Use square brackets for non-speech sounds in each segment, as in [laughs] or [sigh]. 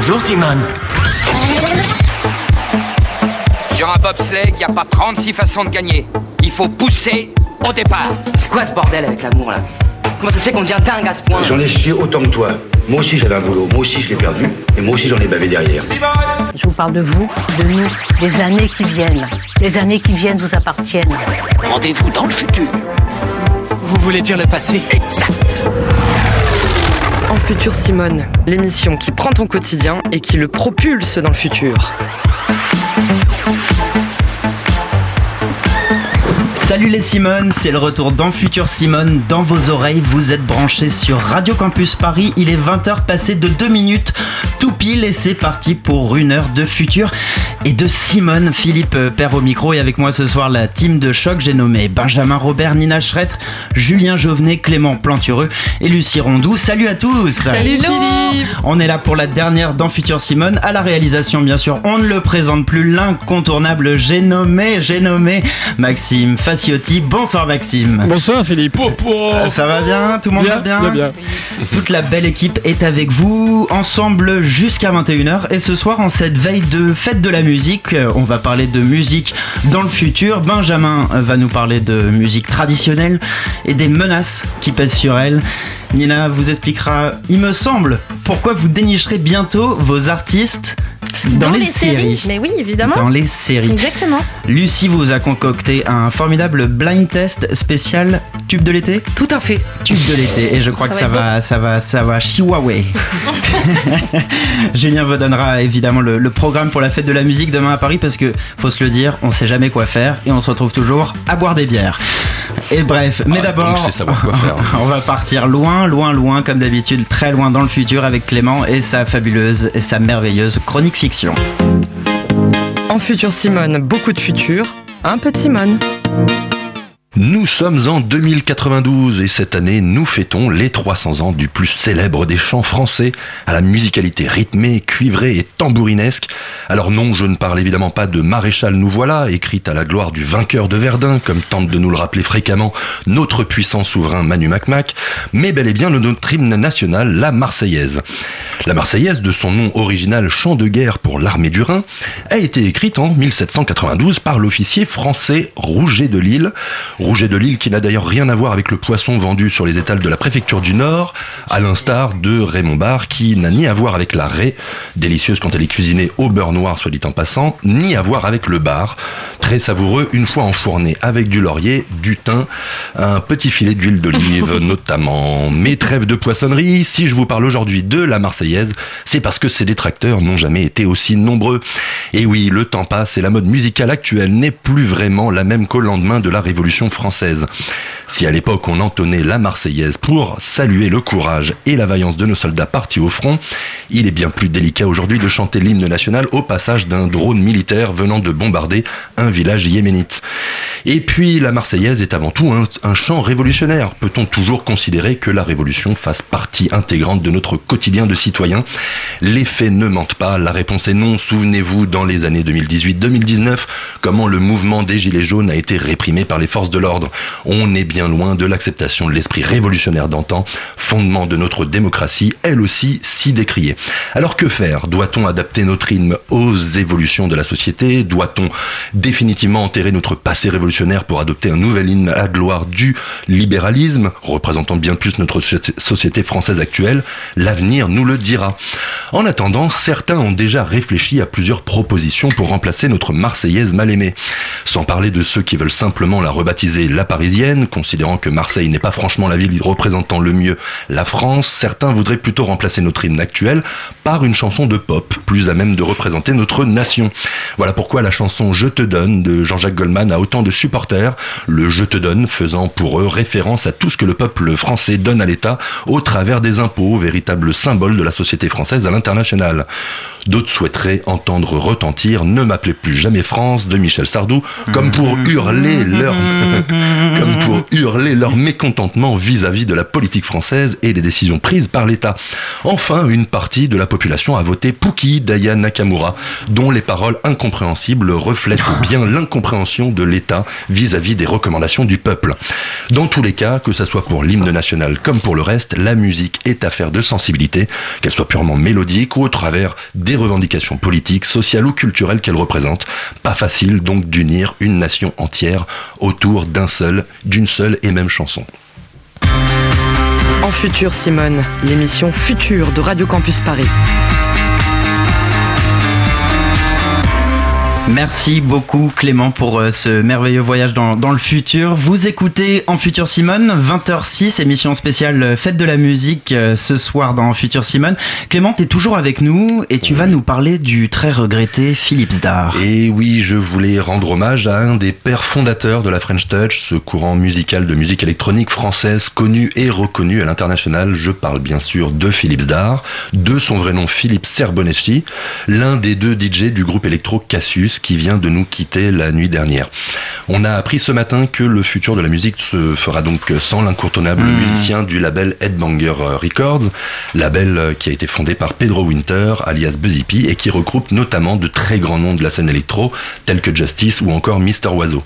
Bonjour Simone. Sur un bobsleigh, il n'y a pas 36 façons de gagner. Il faut pousser au départ. C'est quoi ce bordel avec l'amour là Comment ça se fait qu'on devient dingue à ce point J'en ai chié autant que toi. Moi aussi j'avais un boulot, moi aussi je l'ai perdu, et moi aussi j'en ai bavé derrière. Je vous parle de vous, de nous, des années qui viennent. Les années qui viennent vous appartiennent. Rendez-vous dans le futur. Vous voulez dire le passé? Exact. En Futur Simone, l'émission qui prend ton quotidien et qui le propulse dans le futur. Salut les Simone, c'est le retour dans Futur Simone, dans vos oreilles, vous êtes branchés sur Radio Campus Paris, il est 20h passé de 2 minutes, pile et c'est parti pour une heure de futur et de Simone, Philippe euh, Père au micro et avec moi ce soir la team de choc, j'ai nommé Benjamin Robert, Nina Schretter, Julien Jovenet, Clément Plantureux et Lucie Rondou. Salut à tous Salut Philippe On est là pour la dernière dans Futur Simone, à la réalisation bien sûr, on ne le présente plus, l'incontournable, j'ai nommé, j'ai nommé Maxime Faciotti. Bonsoir Maxime. Bonsoir Philippe. Euh, Ça va bien? Tout le monde va bien? Bien, bien. Toute la belle équipe est avec vous, ensemble jusqu'à 21h. Et ce soir, en cette veille de fête de la musique, euh, on va parler de musique dans le futur. Benjamin euh, va nous parler de musique traditionnelle et des menaces qui pèsent sur elle. Nina vous expliquera, il me semble, pourquoi vous dénicherez bientôt vos artistes dans, les, séries. Mais oui, évidemment. Dans les séries. Exactement. Lucie vous a concocté un formidable blind test spécial tube de l'été Tout à fait. tube de l'été et je crois Ça que ça va va, ça va, ça va chihuahua. [laughs] Julien vous donnera évidemment le, le programme pour la fête de la musique demain à Paris parce que faut se le dire, on sait jamais quoi faire et on se retrouve toujours à boire des bières. Et bref, mais Ah, d'abord, savoir quoi faire. [laughs] on va partir loin, loin, loin comme d'habitude, très loin dans le futur avec Clément et sa fabuleuse et sa merveilleuse chronique fiction. En Futur Simone, beaucoup de futur, un peu de Simone. Nous sommes en 2092 et cette année, nous fêtons les 300 ans du plus célèbre des chants français à la musicalité rythmée, cuivrée et tambourinesque. Alors non, je ne parle évidemment pas de Maréchal nous voilà, écrite à la gloire du vainqueur de Verdun, comme tente de nous le rappeler fréquemment notre puissant souverain Manu Macmac, mais bel et bien de notre hymne national, la Marseillaise. La Marseillaise, de son nom original Chant de guerre pour l'armée du Rhin, a été écrite en 1792 par l'officier français Rouget de Lille. Rouget de Lille qui n'a d'ailleurs rien à voir avec le poisson vendu sur les étals de la préfecture du Nord, à l'instar de Raymond Barre qui n'a ni à voir avec la raie, délicieuse quand elle est cuisinée au beurre noir soit dit en passant, ni à voir avec le bar, très savoureux une fois enfourné avec du laurier, du thym, un petit filet d'huile d'olive [laughs] notamment. Mais trêve de poissonnerie, si je vous parle aujourd'hui de la Marseillaise, c'est parce que ses détracteurs n'ont jamais été aussi nombreux. Et oui, le temps passe et la mode musicale actuelle n'est plus vraiment la même qu'au lendemain de la Révolution française. Si à l'époque on entonnait la Marseillaise pour saluer le courage et la vaillance de nos soldats partis au front, il est bien plus délicat aujourd'hui de chanter l'hymne national au passage d'un drone militaire venant de bombarder un village yéménite. Et puis la Marseillaise est avant tout un, un chant révolutionnaire. Peut-on toujours considérer que la révolution fasse partie intégrante de notre quotidien de citoyen Les faits ne mentent pas, la réponse est non. Souvenez-vous dans les années 2018-2019 comment le mouvement des Gilets jaunes a été réprimé par les forces de l'ordre. On est bien loin de l'acceptation de l'esprit révolutionnaire d'antan, fondement de notre démocratie, elle aussi si décriée. Alors que faire? Doit-on adapter notre hymne aux évolutions de la société? Doit-on définitivement enterrer notre passé révolutionnaire pour adopter un nouvel hymne à gloire du libéralisme, représentant bien plus notre société française actuelle? L'avenir nous le dira. En attendant, certains ont déjà réfléchi à plusieurs propositions pour remplacer notre Marseillaise mal aimée. Sans parler de ceux qui veulent simplement la rebaptiser la Parisienne, considérant que Marseille n'est pas franchement la ville représentant le mieux la France, certains voudraient plutôt remplacer notre hymne actuel par une chanson de pop, plus à même de représenter notre nation. Voilà pourquoi la chanson Je te donne de Jean-Jacques Goldman a autant de supporters, le Je te donne faisant pour eux référence à tout ce que le peuple français donne à l'État au travers des impôts, véritable symbole de la société française à l'international. D'autres souhaiteraient entendre retentir Ne m'appelez plus jamais France de Michel Sardou, comme pour hurler leur, [laughs] comme pour hurler leur mécontentement vis-à-vis de la politique française et les décisions prises par l'État. Enfin, une partie de la population a voté Puki d'Aya Nakamura, dont les paroles incompréhensibles reflètent [laughs] bien l'incompréhension de l'État vis-à-vis des recommandations du peuple. Dans tous les cas, que ce soit pour l'hymne national comme pour le reste, la musique est affaire de sensibilité, qu'elle soit purement mélodique ou au travers des revendications politiques, sociales ou culturelles qu'elle représente. Pas facile donc d'unir une nation entière autour d'un seul, d'une seule et même chanson. En futur, Simone, l'émission Future de Radio Campus Paris. Merci beaucoup Clément pour euh, ce merveilleux voyage dans, dans, le futur. Vous écoutez En Futur Simone, 20h06, émission spéciale euh, Fête de la musique euh, ce soir dans Futur Simone. Clément, tu es toujours avec nous et tu vas nous parler du très regretté Philippe Zdar. Et oui, je voulais rendre hommage à un des pères fondateurs de la French Touch, ce courant musical de musique électronique française connu et reconnu à l'international. Je parle bien sûr de Philippe Zdar, de son vrai nom Philippe Serbonecci, l'un des deux DJ du groupe électro Cassius qui vient de nous quitter la nuit dernière. On a appris ce matin que le futur de la musique se fera donc sans l'incontournable Mmh. musicien du label Headbanger Records, label qui a été fondé par Pedro Winter, alias Buzzy P, et qui regroupe notamment de très grands noms de la scène électro, tels que Justice ou encore Mister Oiseau.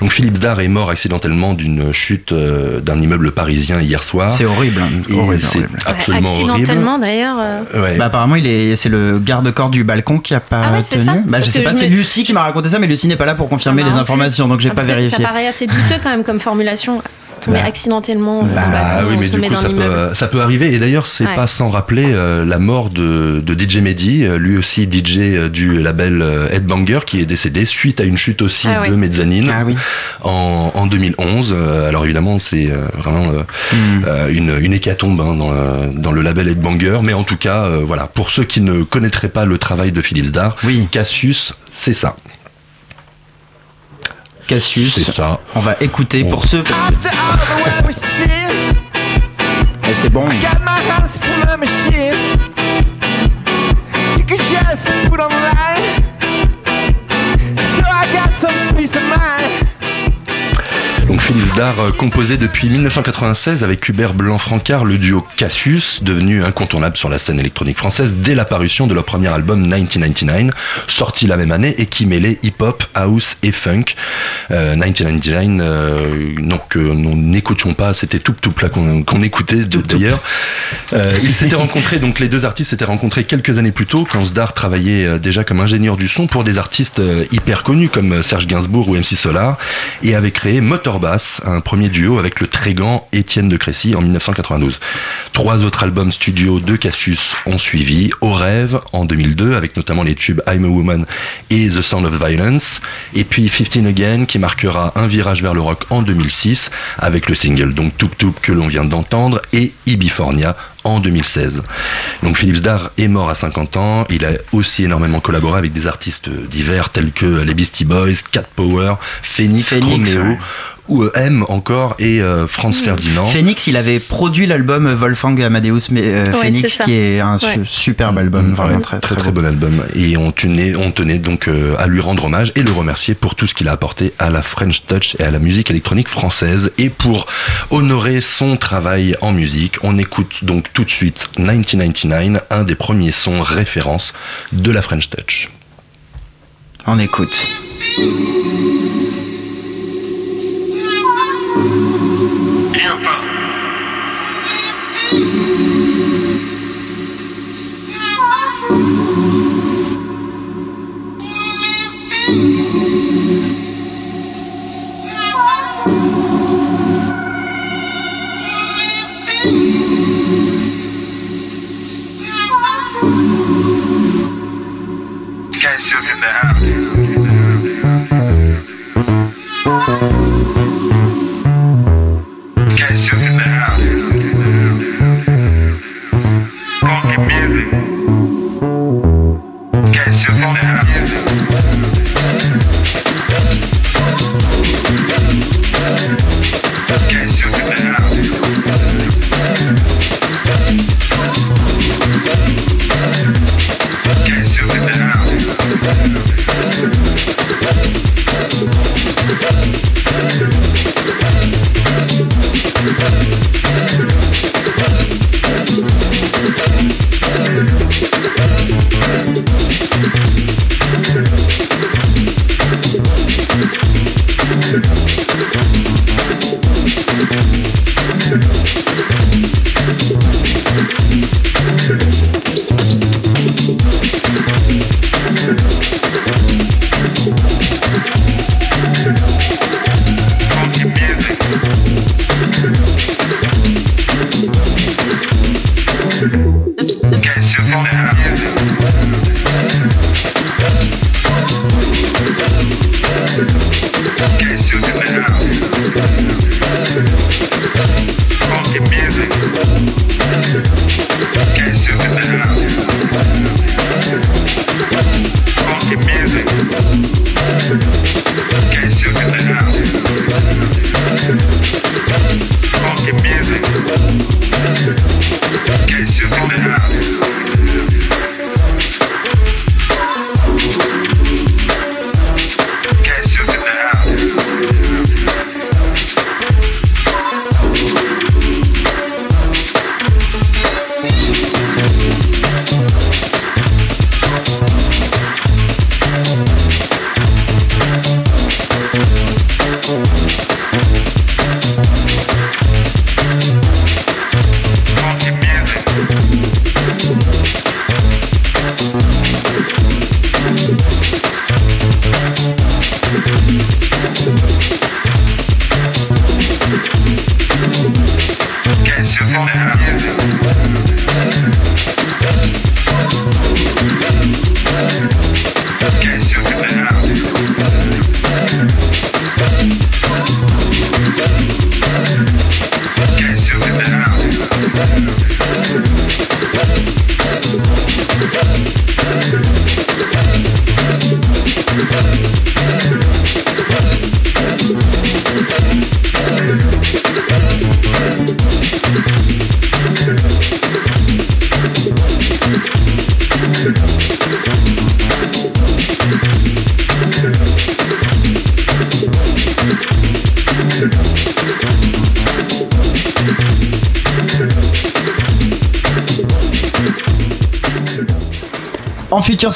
Donc Philippe Zdar est mort accidentellement d'une chute euh, d'un immeuble parisien hier soir. C'est horrible, hein. Horrible, c'est absolument Accidentellement d'ailleurs. euh. Ouais. Bah, apparemment, il est, c'est le garde-corps du balcon qui a pas Ah ouais, c'est tenu. ça Bah, je sais pas, c'est me- Qui m'a raconté ça, mais Lucie n'est pas là pour confirmer Ah, les informations, donc j'ai Ah, pas vérifié. Ça paraît assez douteux quand même comme formulation. Tomber Bah. accidentellement. Bah, oui, mais du coup, dans ça peut, ça peut arriver. Et d'ailleurs, c'est Ouais. pas sans rappeler euh, la mort de, de DJ Mehdi, euh, lui aussi DJ euh, du label Headbanger, qui est décédé suite à une chute aussi Ah de Mezzanine Ah oui. en, en 2011. Euh, alors évidemment, c'est vraiment euh, Hmm. une, une hécatombe hein, dans, le, dans le label Headbanger. Mais en tout cas, euh, voilà, pour ceux qui ne connaîtraient pas le travail de Philips Dar, Oui. Cassius, c'est ça. Cassius. C'est ça. On va écouter pour ceux. Parce que... Eh, c'est bon. Donc Philips Dar euh, composé depuis 1996 avec Hubert Blanc-Francard, le duo Cassius, devenu incontournable sur la scène électronique française dès l'apparition de leur premier album 1999, sorti la même année et qui mêlait hip-hop, house et funk. Euh, 1999, euh, donc euh, nous n'écoutions pas, c'était tout tout là qu'on écoutait Toup Toup. d'ailleurs. Euh, ils s'étaient rencontrés, donc les deux artistes s'étaient rencontrés quelques années plus tôt quand Zdar travaillait déjà comme ingénieur du son pour des artistes hyper connus comme Serge Gainsbourg ou MC Solar et avait créé Un premier duo avec le Trégan Étienne de Crécy en 1992. Trois autres albums studio de Cassius ont suivi, Au rêve en 2002 avec notamment les tubes I'm a Woman et The Sound of Violence et puis 15 Again qui marquera un virage vers le rock en 2006 avec le single donc Toup Toup que l'on vient d'entendre et Ibifornia en 2016. Donc Philippe Zdar est mort à 50 ans, il a aussi énormément collaboré avec des artistes divers tels que les Beastie Boys, Cat Power, Phoenix, Phoenix, ouais. Ou euh, M encore et euh, Franz Ferdinand. Phoenix, il avait produit l'album Wolfgang Amadeus mais, euh, Ouais, Phoenix, qui est un su- Ouais. superbe album, Mm, vraiment ouais, très très très bon album et on tenait, on tenait donc euh, à lui rendre hommage et le remercier pour tout ce qu'il a apporté à la French Touch et à la musique électronique française et pour honorer son travail en musique on écoute donc tout de suite 1999 un des premiers sons références de la French Touch On écoute. Cassius in the house.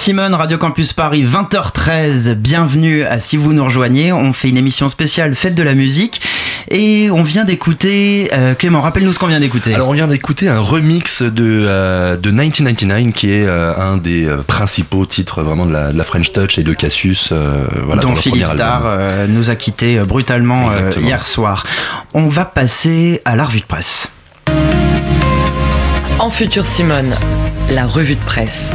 Simone, Radio Campus Paris, 20h13. Bienvenue à Si vous nous rejoignez. On fait une émission spéciale Fête de la musique. Et on vient d'écouter. euh, Clément, rappelle-nous ce qu'on vient d'écouter. Alors on vient d'écouter un remix de, euh, de 1999 qui est euh, un des principaux titres vraiment de la, de la French Touch et de Cassius. euh, voilà, dont Philippe Starr euh, nous a quittés euh, brutalement euh, hier soir. On va passer à la revue de presse. En futur Simone, la revue de presse.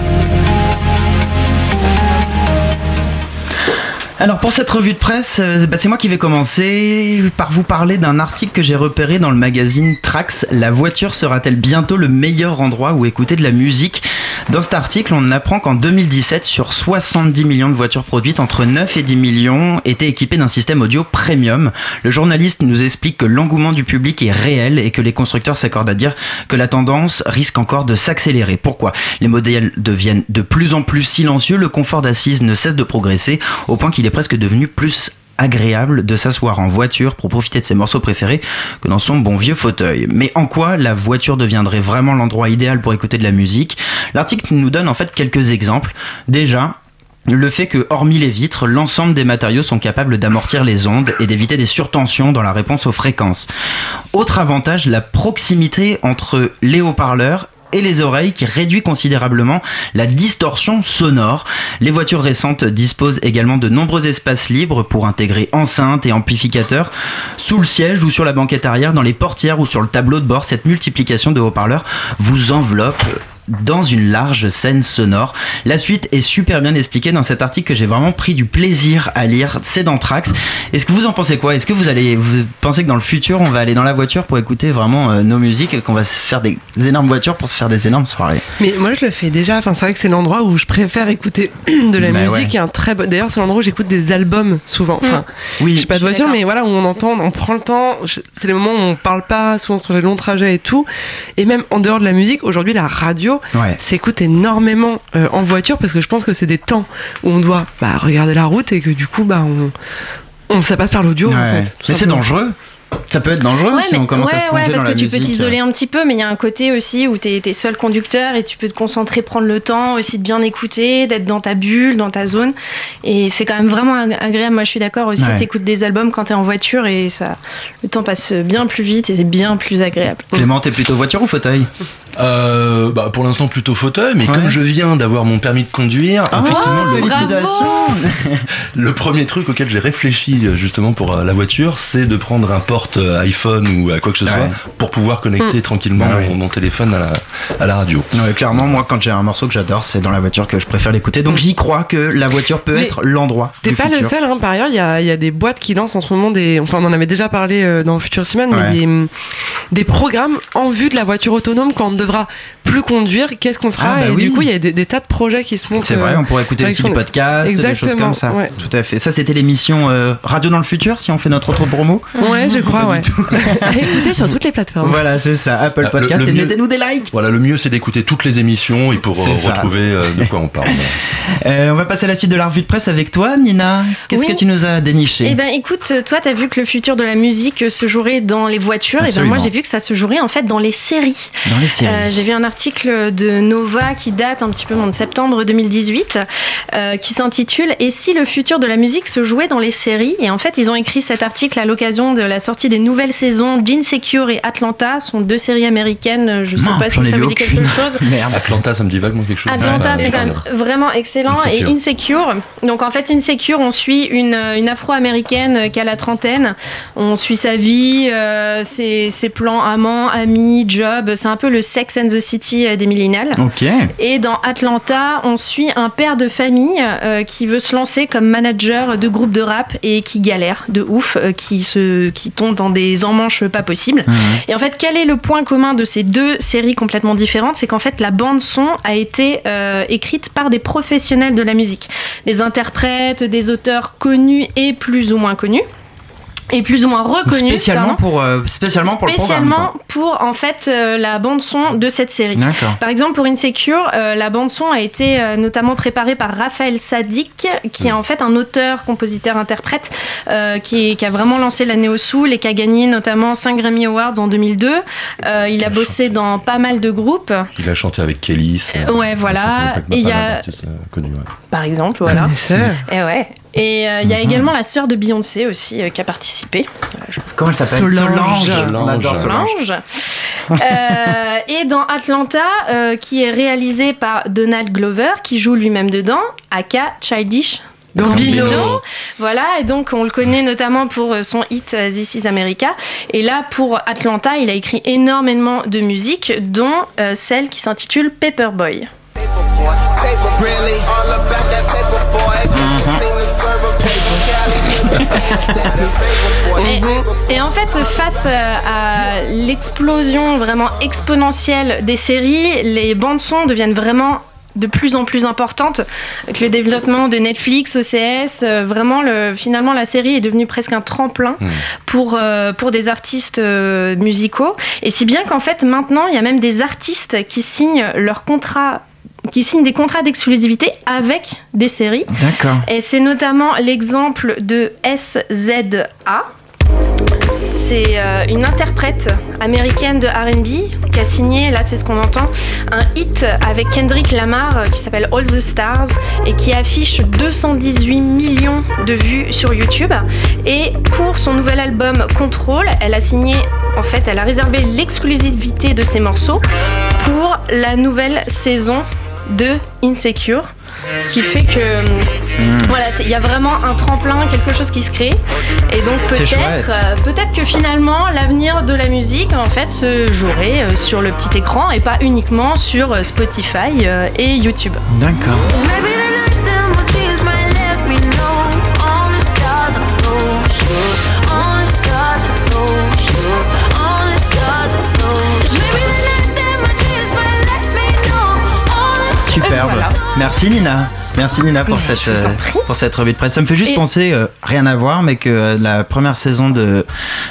Alors pour cette revue de presse, euh, bah, c'est moi qui vais commencer par vous parler d'un article que j'ai repéré dans le magazine Trax. La voiture sera-t-elle bientôt le meilleur endroit où écouter de la musique? Dans cet article, on apprend qu'en 2017, sur 70 millions de voitures produites, entre 9 et 10 millions étaient équipées d'un système audio premium. Le journaliste nous explique que l'engouement du public est réel et que les constructeurs s'accordent à dire que la tendance risque encore de s'accélérer. Pourquoi? Les modèles deviennent de plus en plus silencieux, le confort d'assise ne cesse de progresser au point qu'il est presque devenu plus agréable de s'asseoir en voiture pour profiter de ses morceaux préférés que dans son bon vieux fauteuil. Mais en quoi la voiture deviendrait vraiment l'endroit idéal pour écouter de la musique? L'article nous donne en fait quelques exemples. Déjà, le fait que, hormis les vitres, l'ensemble des matériaux sont capables d'amortir les ondes et d'éviter des surtensions dans la réponse aux fréquences. Autre avantage, la proximité entre les haut-parleurs et les oreilles qui réduit considérablement la distorsion sonore. Les voitures récentes disposent également de nombreux espaces libres pour intégrer enceintes et amplificateurs sous le siège ou sur la banquette arrière, dans les portières ou sur le tableau de bord. Cette multiplication de haut-parleurs vous enveloppe dans une large scène sonore. La suite est super bien expliquée dans cet article que j'ai vraiment pris du plaisir à lire. C'est dans Trax. Est-ce que vous en pensez quoi? Est-ce que vous allez, vous pensez que dans le futur, on va aller dans la voiture pour écouter vraiment euh, nos musiques et qu'on va se faire des énormes voitures pour se faire des énormes soirées? Mais moi je le fais déjà, enfin c'est vrai que c'est l'endroit où je préfère écouter [clears throat] de la Bah musique ouais. et un très bon... D'ailleurs c'est l'endroit où j'écoute des albums souvent. Enfin, Oui. j'ai pas de Je suis voiture mais voilà où on entend, on prend le temps, Je- c'est les moments où on parle pas souvent sur les longs trajets et tout. Et même en dehors de la musique, aujourd'hui la radio Ouais. s'écoute énormément euh, en voiture parce que je pense que c'est des temps où on doit bah, regarder la route et que du coup bah on, on ça passe par l'audio en Ouais. fait. Mais c'est dangereux. Ça peut être dangereux Ouais, si mais- on commence à ouais, se ouais, plonger parce dans que la tu musique. peux t'isoler un petit peu, mais il y a un côté aussi où t'es es seul conducteur et tu peux te concentrer, prendre le temps aussi de bien écouter, d'être dans ta bulle, dans ta zone. Et c'est quand même vraiment ag- agréable. Moi, je suis d'accord aussi. Ouais. T'écoutes des albums quand t'es en voiture et ça, le temps passe bien plus vite et c'est bien plus agréable. Clément, t'es plutôt voiture ou fauteuil? Euh, bah, pour l'instant plutôt fauteuil, mais Ouais. comme je viens d'avoir mon permis de conduire, Ah, effectivement, le, félicitations [laughs] le premier truc auquel j'ai réfléchi justement pour euh, la voiture, c'est de prendre un porte euh, iPhone ou à quoi que ce soit pour pouvoir connecter tranquillement Ah oui. mon, mon téléphone à la, à la radio. Ouais, clairement, moi, quand j'ai un morceau que j'adore, c'est dans la voiture que je préfère l'écouter. Donc j'y crois que la voiture peut Mais être l'endroit T'es pas le seul, hein. par ailleurs, il y a, il y a des boîtes qui lancent en ce moment des. Enfin, on en avait déjà parlé dans Future Simone, Ouais. mais des, des programmes en vue de la voiture autonome quand on ne devra plus conduire. Qu'est-ce qu'on fera Ah, bah Et oui. du coup, il y a des, des tas de projets qui se montent. C'est vrai, euh, on pourrait écouter aussi son- du podcast, des choses Exactement, comme ça. ouais. Tout à fait. Ça, c'était l'émission euh, Radio dans le futur, si on fait notre autre promo. Ouais, je crois, ouais. [laughs] écouter sur toutes les plateformes. Voilà, c'est ça. Apple Ah, le- Podcast. le et mieux- mettez-nous des likes. Voilà, le mieux c'est d'écouter toutes les émissions et pour euh, retrouver euh, de quoi on parle. [laughs] Euh, on va passer à la suite de la revue de presse avec toi, Nina. Qu'est-ce Oui. que tu nous as déniché Eh ben, écoute, toi, t'as vu que le futur de la musique se jouerait dans les voitures. Et ben, Absolument. moi, j'ai vu que ça se jouerait en fait dans les séries. Dans les séries. Euh, J'ai vu un article de Nova qui date un petit peu de septembre 2018, euh, qui s'intitule Et si le futur de la musique se jouait dans les séries? Et en fait, ils ont écrit cet article à l'occasion de la sortie des nouvelles saisons d'Insecure et Atlanta, sont deux séries américaines. Je sais Non, pas si ça vous dit quelque chose. [laughs] Merde. Atlanta, ça me dit vaguement quelque chose. Atlanta, c'est quand même vraiment excellent. Insecure. Et Insecure, donc en fait, Insecure, on suit une, une afro-américaine qui a la trentaine. On suit sa vie, euh, ses, ses plans amants, amis, job. C'est un peu le Sex and the City euh, des millénials. Ok. Et dans Atlanta, on suit un père de famille euh, qui veut se lancer comme manager de groupe de rap et qui galère de ouf, euh, qui, se, qui tombe dans des emmanches pas possibles. Mhm. Et en fait, quel est le point commun de ces deux séries complètement différentes? C'est qu'en fait, la bande son a été euh, écrite par des professionnels de la musique, des interprètes, des auteurs connus et plus ou moins connus. Et plus ou moins Donc, reconnus. spécialement pour, euh, spécialement pour le programme. Spécialement pour en fait euh, la bande son de cette série. D'accord. Par exemple pour Insecure, euh, la bande son a été euh, notamment préparée par Raphaël Sadik, qui est en fait un auteur, compositeur, interprète, euh, qui, qui a vraiment lancé la néo soul et qui a gagné notamment 5 Grammy Awards en 2002. Euh, il a bossé dans pas mal de groupes, Il a chanté avec Kelly. ouais, voilà. Et il y a- connus, ouais. par exemple, voilà. Et ouais. Et euh, il Mhm. y a également la sœur de Beyoncé aussi euh, qui a participé. Comment elle s'appelle Solange. Solange. Solange. Euh, et dans Atlanta, euh, qui est réalisé par Donald Glover, qui joue lui-même dedans, aka Childish Gambino. Voilà, et donc on le connaît notamment pour son hit This is America. Et là, pour Atlanta, il a écrit énormément de musique, dont euh, celle qui s'intitule Paperboy. Et, et en fait, face euh, à l'explosion vraiment exponentielle des séries, les bandes son deviennent vraiment de plus en plus importantes avec le développement de Netflix, OCS. euh, vraiment, le, finalement, la série est devenue presque un tremplin Hmm. pour, euh, pour des artistes musicaux. Et si bien qu'en fait, maintenant, il y a même des artistes qui signent leur contrat qui signent des contrats d'exclusivité avec des séries. D'accord. Et c'est notamment l'exemple de SZA. C'est euh, une interprète américaine de RB qui a signé, là c'est ce qu'on entend, un hit avec Kendrick Lamar euh, qui s'appelle All the Stars et qui affiche 218 millions de vues sur YouTube. Et pour son nouvel album Control, elle a signé, en fait, elle a réservé l'exclusivité de ses morceaux pour la nouvelle saison de Insecure. Ce qui fait que Hmm. voilà, il y a vraiment un tremplin, quelque chose qui se crée. Et donc peut-être, euh, peut-être que finalement l'avenir de la musique en fait se jouerait euh, sur le petit écran et pas uniquement sur euh, Spotify euh, et YouTube. D'accord. Superbe. voilà. Merci Nina. Merci Nina pour cette, euh, pour cette revue de presse. Ça me fait juste Et- penser, euh, rien à voir, mais que euh, la première saison de.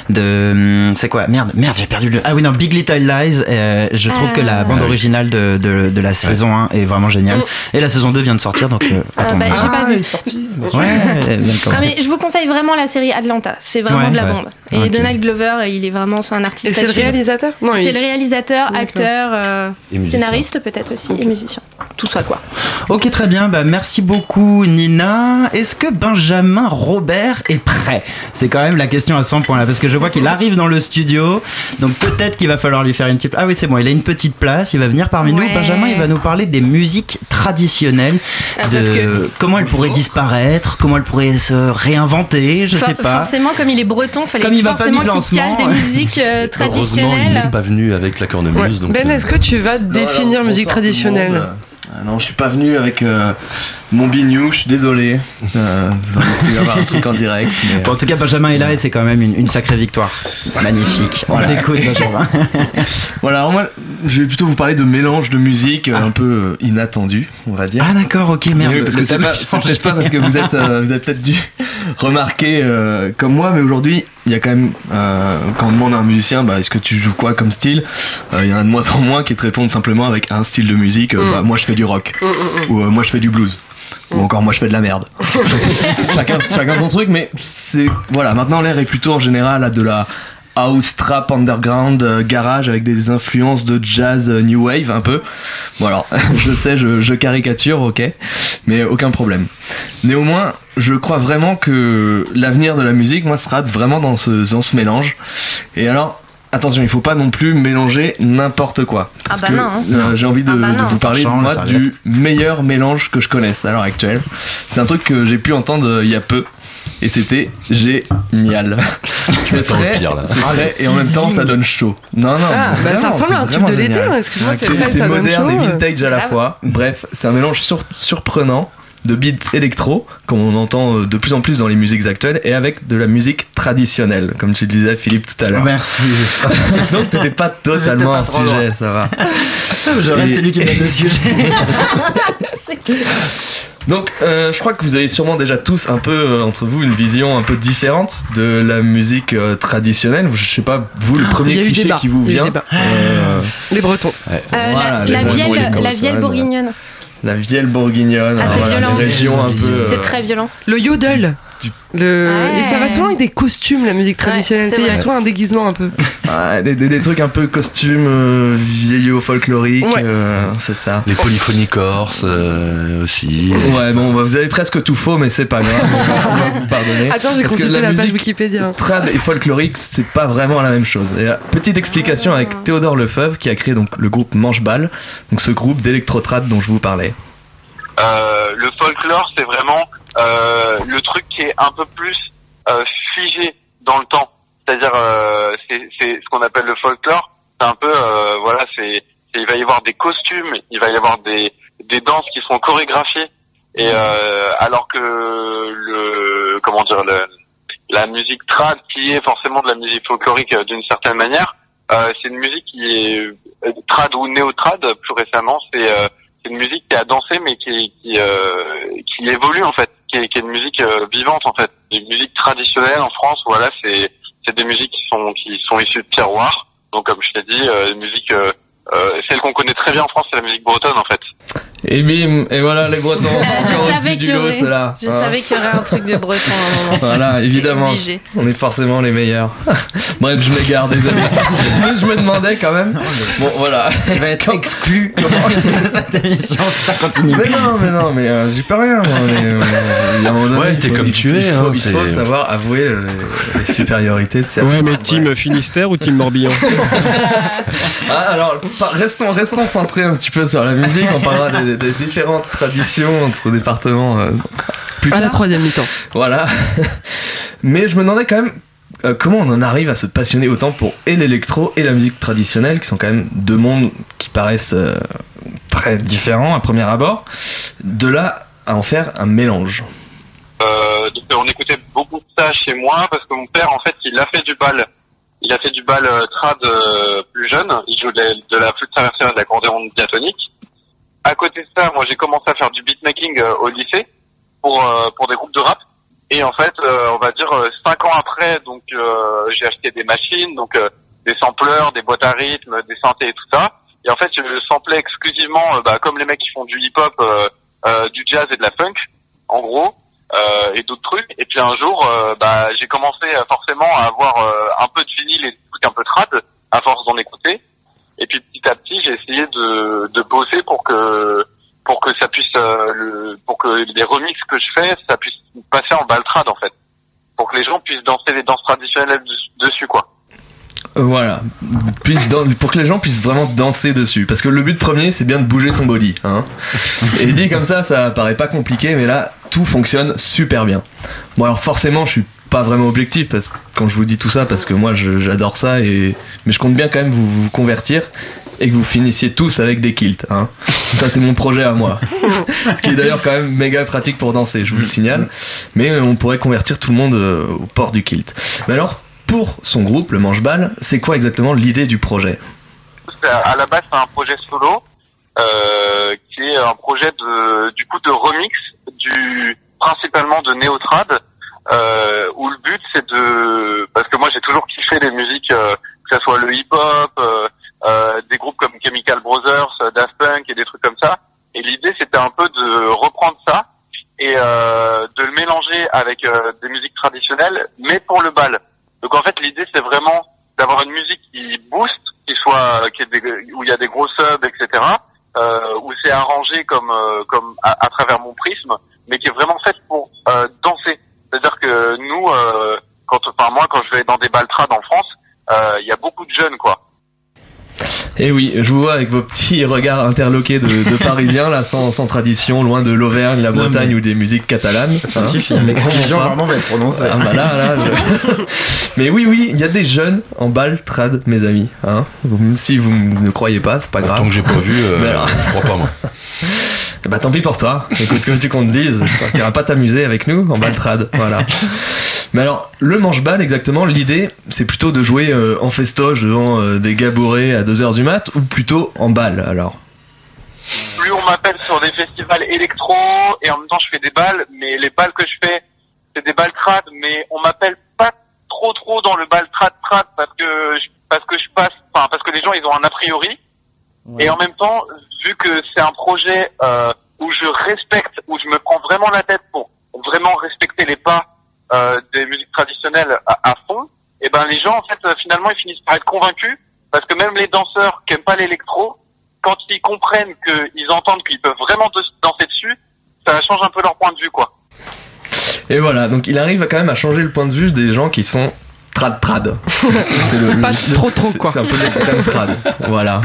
de hum, c'est quoi? Merde, merde, j'ai perdu le. Ah oui, non, Big Little Lies. euh, je trouve que la Ah. bande Ah originale de, de, de la saison 1 est vraiment géniale. Mm. Et la saison 2 vient de sortir, donc. euh, Euh, attends, bah, j'ai pas vu. est. Ouais, elle Non, commencer. mais je vous conseille vraiment la série Atlanta. C'est vraiment Ouais. de la Ouais. bombe. Et. Donald Glover, il est vraiment c'est un artiste. c'est le réalisateur Non, C'est il- le réalisateur, acteur, euh, scénariste peut-être aussi et musicien. Tout ça quoi. Ok, très bien. Bah, merci beaucoup, Nina. Est-ce que Benjamin Robert est prêt? C'est quand même la question à 100 points là, parce que je vois qu'il arrive dans le studio. Donc peut-être qu'il va falloir lui faire une petite. Ah oui, c'est bon, il a une petite place. Il va venir parmi nous. Benjamin, il va nous parler des musiques traditionnelles, Ah, de parce que- comment elles pourraient disparaître, comment elles pourraient se réinventer. Je For- sais pas. Forcément, comme il est breton, fallait Comme il va pas forcément qu'il cale des [laughs] musiques euh, Heureusement, il traditionnelles. n'est pas venu avec la cornemuse. Ouais. donc, Ben, euh, est-ce que tu vas définir musique traditionnelle? Non, je suis pas venu avec euh, mon bignou, je suis désolé. Euh, vous auriez pu avoir un truc en direct. Mais, Bon, en tout cas, Benjamin est là et c'est quand même une, une sacrée victoire. Magnifique. On Voilà. t'écoute, Benjamin. [laughs] Voilà, moi, je vais plutôt vous parler de mélange de musique euh, un peu euh, inattendu, on va dire. Ah d'accord, ok, merde. Oui, parce que Le c'est tableau pas, ça parce que vous êtes, euh, vous avez peut-être dû [laughs] remarquer euh, comme moi, mais aujourd'hui, il y a quand même, euh, quand on demande à un musicien, bah, est-ce que tu joues quoi comme style Euh, Il y en a de moins en moins qui te répondent simplement avec un style de musique. Mm. bah, moi, je fais du rock, Mm, mm, ou euh, moi, je fais du blues. Ou encore moi je fais de la merde. [laughs] chacun, chacun son truc, mais c'est voilà. Maintenant l'air est plutôt en général à de la house trap underground euh, garage avec des influences de jazz euh, new wave un peu. Bon alors, [laughs] je sais, je, je caricature, ok, mais aucun problème. Néanmoins, je crois vraiment que l'avenir de la musique, moi, sera vraiment dans ce, dans ce mélange. Et alors, attention, il faut pas non plus mélanger n'importe quoi. Ah Parce bah que non, hein. euh, j'ai envie de, Ah bah de vous parler Change, moi du meilleur mélange que je connaisse à l'heure actuelle. C'est un truc que j'ai pu entendre euh, il y a peu. Et c'était génial. [laughs] C'est frais, pire, là. c'est frais et en même temps ça donne chaud. Non, non, Ah, bah, ça ressemble c'est à un truc de l'été, excuse-moi, c'est moderne et vintage à la fois. Bref, c'est un mélange sur- surprenant de beats électro, comme on entend euh, de plus en plus dans les musiques actuelles, et avec de la musique traditionnelle, comme tu le disais Philippe tout à l'heure. Merci. [laughs] Donc t'étais pas totalement trop sujet, loin. ça va. Je rêve, Et- c'est lui qui mène le sujet. [laughs] Donc, euh, je crois que vous avez sûrement déjà tous un peu euh, entre vous une vision un peu différente de la musique euh, traditionnelle. Je sais pas, vous, le y premier cliché qui vous vient. euh, Les Bretons. Voilà, la, les la vielle, la bourguignonne. la vielle bourguignonne, Ah, c'est voilà, violent. les régions un peu. euh, C'est très violent. Le yodel. Le... Ouais. Et ça va souvent avec des costumes, la musique traditionnelle. Il y a souvent un déguisement un peu. des, des- des trucs un peu costumes euh, vieillots folkloriques, Ouais. euh, c'est ça. Les polyphonies corses euh, aussi. Ouais, bon, bah, vous avez presque tout faux, mais c'est pas grave, on va, on va vous [laughs] pardonner. Attends, j'ai consulté la, page musique Wikipédia. trad et folklorique, c'est pas vraiment la même chose. Et, euh, petite explication avec Théodore Lefeuve qui a créé donc le groupe Manche-Balle, donc ce groupe d'électro-trad dont je vous parlais. Euh, le folklore, c'est vraiment le truc qui est un peu plus euh, figé dans le temps. C'est-à-dire, euh, c'est ce qu'on appelle le folklore. C'est un peu, euh, voilà, c'est il va y avoir des costumes, il va y avoir des des danses qui sont chorégraphiées. Et euh, alors que le comment dire le la musique trad qui est forcément de la musique folklorique euh, d'une certaine manière, euh, c'est une musique qui est euh, trad ou néo-trad plus récemment, c'est euh, c'est une musique qui a dansé mais qui qui, euh, qui évolue en fait, qui est, qui est une musique euh, vivante en fait. Une musique traditionnelle en France, voilà, c'est c'est des musiques qui sont qui sont issues de terroir. Donc comme je t'ai dit, euh, musique euh, euh, celle qu'on connaît très bien en France, c'est la musique bretonne en fait. Et bim, et voilà les Bretons. Je savais qu'il du y lot, aurait, savais qu'il y aurait un truc de breton à un moment. Voilà, évidemment. obligé. On est forcément les meilleurs. [laughs] Bref, je m'égare, désolé. [laughs] Mais je me demandais quand même. Bon, voilà. Tu vas être exclu [laughs] de cette émission si ça continue. Mais non, mais non, mais euh, j'y peux rien. Moi, mais, euh, il y a un moment donné, Ouais, t'es comme tu es, Il faut, hein, il faut savoir avouer euh, les supériorités de certains. Ouais, mais team Finistère ou team Morbihan Ah, alors, restons, restons centrés un petit peu sur la musique. On parlera des, des différentes traditions entre départements. euh, plus À la troisième mi-temps. Voilà. [laughs] Mais je me demandais quand même euh, comment on en arrive à se passionner autant pour et l'électro et la musique traditionnelle, qui sont quand même deux mondes qui paraissent euh, très différents à premier abord. De là à en faire un mélange. Euh, donc, on écoutait beaucoup de ça chez moi parce que mon père, en fait, il a fait du bal. Il a fait du bal trad euh, plus jeune. Il joue de, de la flûte traversière et de l'accordéon diatonique. À côté de ça, moi, j'ai commencé à faire du beatmaking euh, au lycée pour euh, pour des groupes de rap. Et en fait, euh, on va dire euh, cinq ans après, donc euh, j'ai acheté des machines, donc des sampleurs, des boîtes à rythme, des synthés et tout ça. Et en fait, je samplais exclusivement, bah, comme les mecs qui font du hip-hop, du jazz et de la funk, en gros et d'autres trucs. Et puis un jour, bah, j'ai commencé forcément à avoir un peu de vinyle et des trucs un peu trad, à force d'en écouter. Et puis petit à petit, j'ai essayé de, de bosser pour que pour que ça puisse euh, le, pour que les remixes que je fais, ça puisse passer en baltrad en fait, pour que les gens puissent danser les danses traditionnelles des- dessus quoi. Euh, Voilà, Puisse pour que les gens puissent vraiment danser dessus. Parce que le but premier, c'est bien de bouger son body. Hein. Et dit comme ça, ça paraît pas compliqué, mais là, tout fonctionne super bien. Bon, alors forcément, je suis pas vraiment objectif parce que quand je vous dis tout ça, parce que moi, j'adore ça, et mais je compte bien quand même vous, vous convertir et que vous finissiez tous avec des kilts. Hein. [laughs] Ça, c'est mon projet à moi. [laughs] Ce qui est d'ailleurs quand même méga pratique pour danser, je vous le signale. Mais euh, on pourrait convertir tout le monde euh, au port du kilt. Mais alors, pour son groupe, le Manche-Balle, c'est quoi exactement l'idée du projet? C'est- À la base, c'est un projet solo euh, qui est un projet de du coup de remix du principalement de néotrad euh, où le but c'est de parce que moi j'ai toujours kiffé les musiques euh, que ce soit le hip-hop, euh, euh, des groupes comme Chemical Brothers, euh, Daft Punk et des trucs comme ça. Et l'idée c'était un peu de reprendre ça et euh, de le mélanger avec des musiques traditionnelles, mais pour le bal. Donc en fait l'idée c'est vraiment euh, qui est des- où il y a des gros subs, etc. Où c'est arrangé comme comme à, à travers mon prisme, mais qui est vraiment fait pour danser. C'est-à-dire que nous, euh, quand, enfin moi, quand je vais dans des baltrades en France, euh, il y a beaucoup de jeunes, quoi. Et Eh oui, je vous vois avec vos petits [laughs] regards interloqués de, de Parisiens, là, sans, sans tradition, loin de l'Auvergne, la Bretagne mais- ou des musiques catalanes. Ça hein. suffit, On l'exclusion vraiment va être prononcée. Ah, bah là, là, je- [laughs] Mais oui, oui, il y a des jeunes en balle trad, mes amis. Hein. Même si vous ne croyez pas, c'est pas grave. Tant que j'ai pas vu, euh, [laughs] Mais alors- je crois pas moi. Eh Bah tant pis pour toi. Écoute, que tu qu'on te dise, tu iras pas t'amuser avec nous en baltrade. Voilà. Mais alors, le manche-balle, exactement, l'idée, c'est plutôt de jouer euh, en festoche devant euh, des gars bourrés à 2h du mat ou plutôt en balle, alors? Plus on m'appelle sur des festivals électro et en même temps je fais des balles, mais les balles que je fais, c'est des balles trad, mais on m'appelle pas trop trop dans le bal trad trad parce que je, parce que je passe, enfin parce que les gens ils ont un a priori et en même temps vu que c'est un projet euh, où je respecte, où je me prends vraiment la tête pour vraiment respecter les pas euh, des musiques traditionnelles à, fond, et ben les gens en fait euh, finalement ils finissent par être convaincus parce que même les danseurs qui aiment pas l'électro, quand ils comprennent qu'ils entendent qu'ils peuvent vraiment danser dessus, ça change un peu leur point de vue quoi. Et voilà, donc il arrive quand même à changer le point de vue des gens qui sont trad trad. C'est le- Pas le- trop, trop, c'est- quoi. C'est un peu l'extrême trad. Voilà.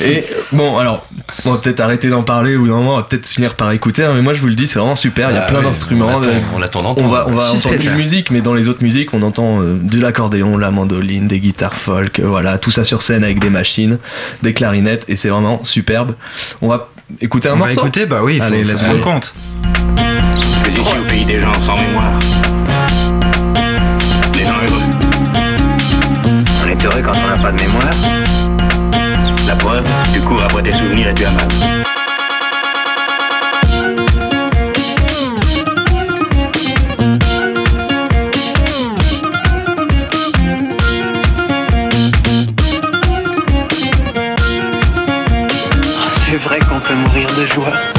Et bon, alors, on va peut-être arrêter d'en parler ou moment, on va peut-être finir par écouter, hein, mais moi je vous le dis, c'est vraiment super. Il y a Ah plein oui, d'instruments. on l'attend- de- on On va, on va entendre une musique, mais dans les autres musiques, on entend euh, de l'accordéon, la mandoline, des guitares folk, euh, voilà, tout ça sur scène avec des machines, des clarinettes, et c'est vraiment superbe. On va écouter un On va morceau? écouter, bah oui, il faut, Allez, faut let's se rendre compte. Que d'ici au pays des gens sans mémoire. Quand on n'a pas de mémoire. La preuve, tu cours après tes souvenirs et tu as mal. C'est vrai qu'on peut mourir de joie.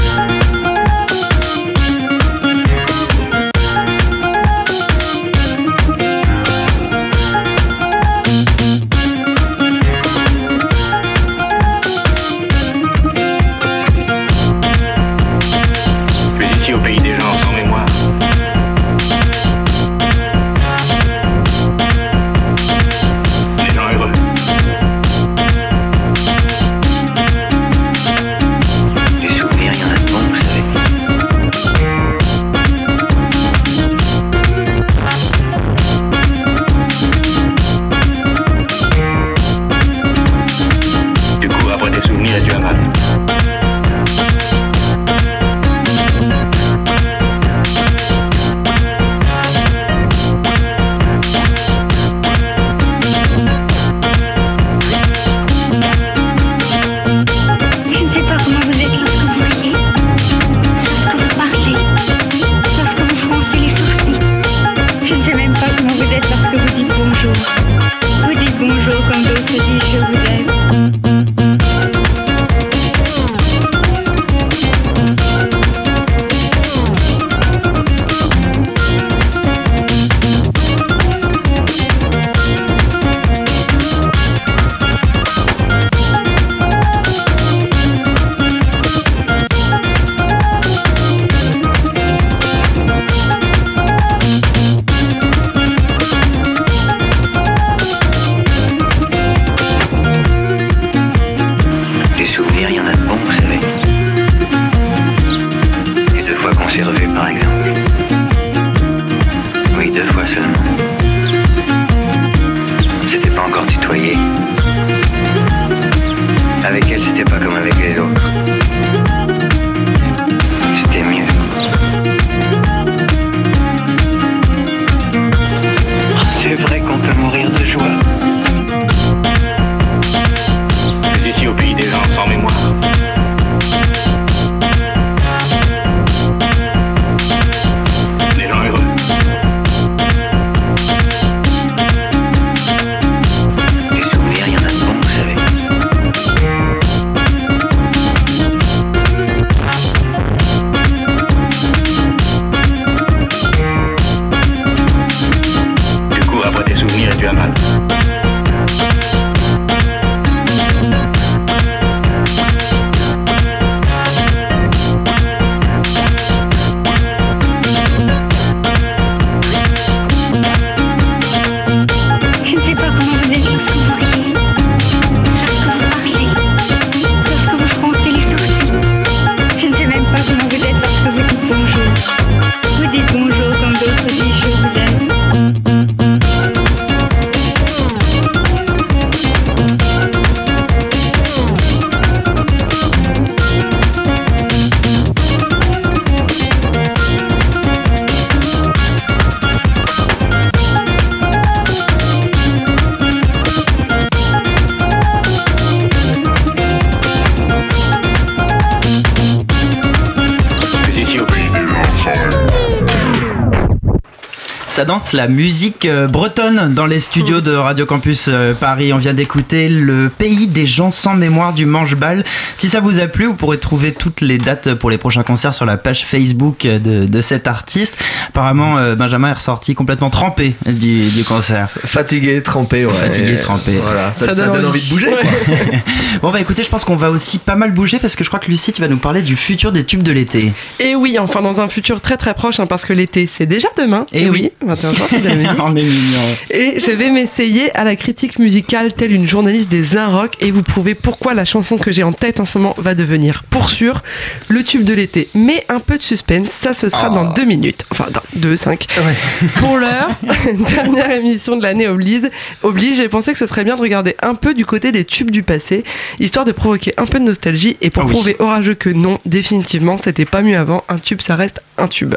Danse la musique euh, bretonne dans les studios de Radio Campus euh, Paris. On vient d'écouter le pays des gens sans mémoire du Manche-Bal. Si ça vous a plu, vous pourrez trouver toutes les dates pour les prochains concerts sur la page Facebook de, de cet artiste. Apparemment, euh, Benjamin est ressorti complètement trempé du, du concert. Fatigué, trempé, ouais. Fatigué, trempé. Voilà, ça, ça donne envie de bouger. quoi. [laughs] Bon bah écoutez, je pense qu'on va aussi pas mal bouger parce que je crois que Lucie, tu vas nous parler du futur des tubes de l'été. Et oui, enfin dans un futur très très proche, hein, parce que l'été c'est déjà demain. Eh Et oui. 21 juin, fête de la [laughs] musique. On est mignon. Et je vais m'essayer à la critique musicale telle une journaliste des Inrock et vous prouver pourquoi la chanson que j'ai en tête en ce moment va devenir, pour sûr, le tube de l'été. Mais un peu de suspense, ça ce sera dans deux minutes. Enfin, dans deux, cinq. [laughs] Pour l'heure, [laughs] dernière émission de l'année oblige, oblige, j'ai pensé que ce serait bien de regarder un peu du côté des tubes du passé, histoire de provoquer un peu de nostalgie et pour Ah oui. prouver orageux que non, définitivement, c'était pas mieux avant. Un tube, ça reste un tube.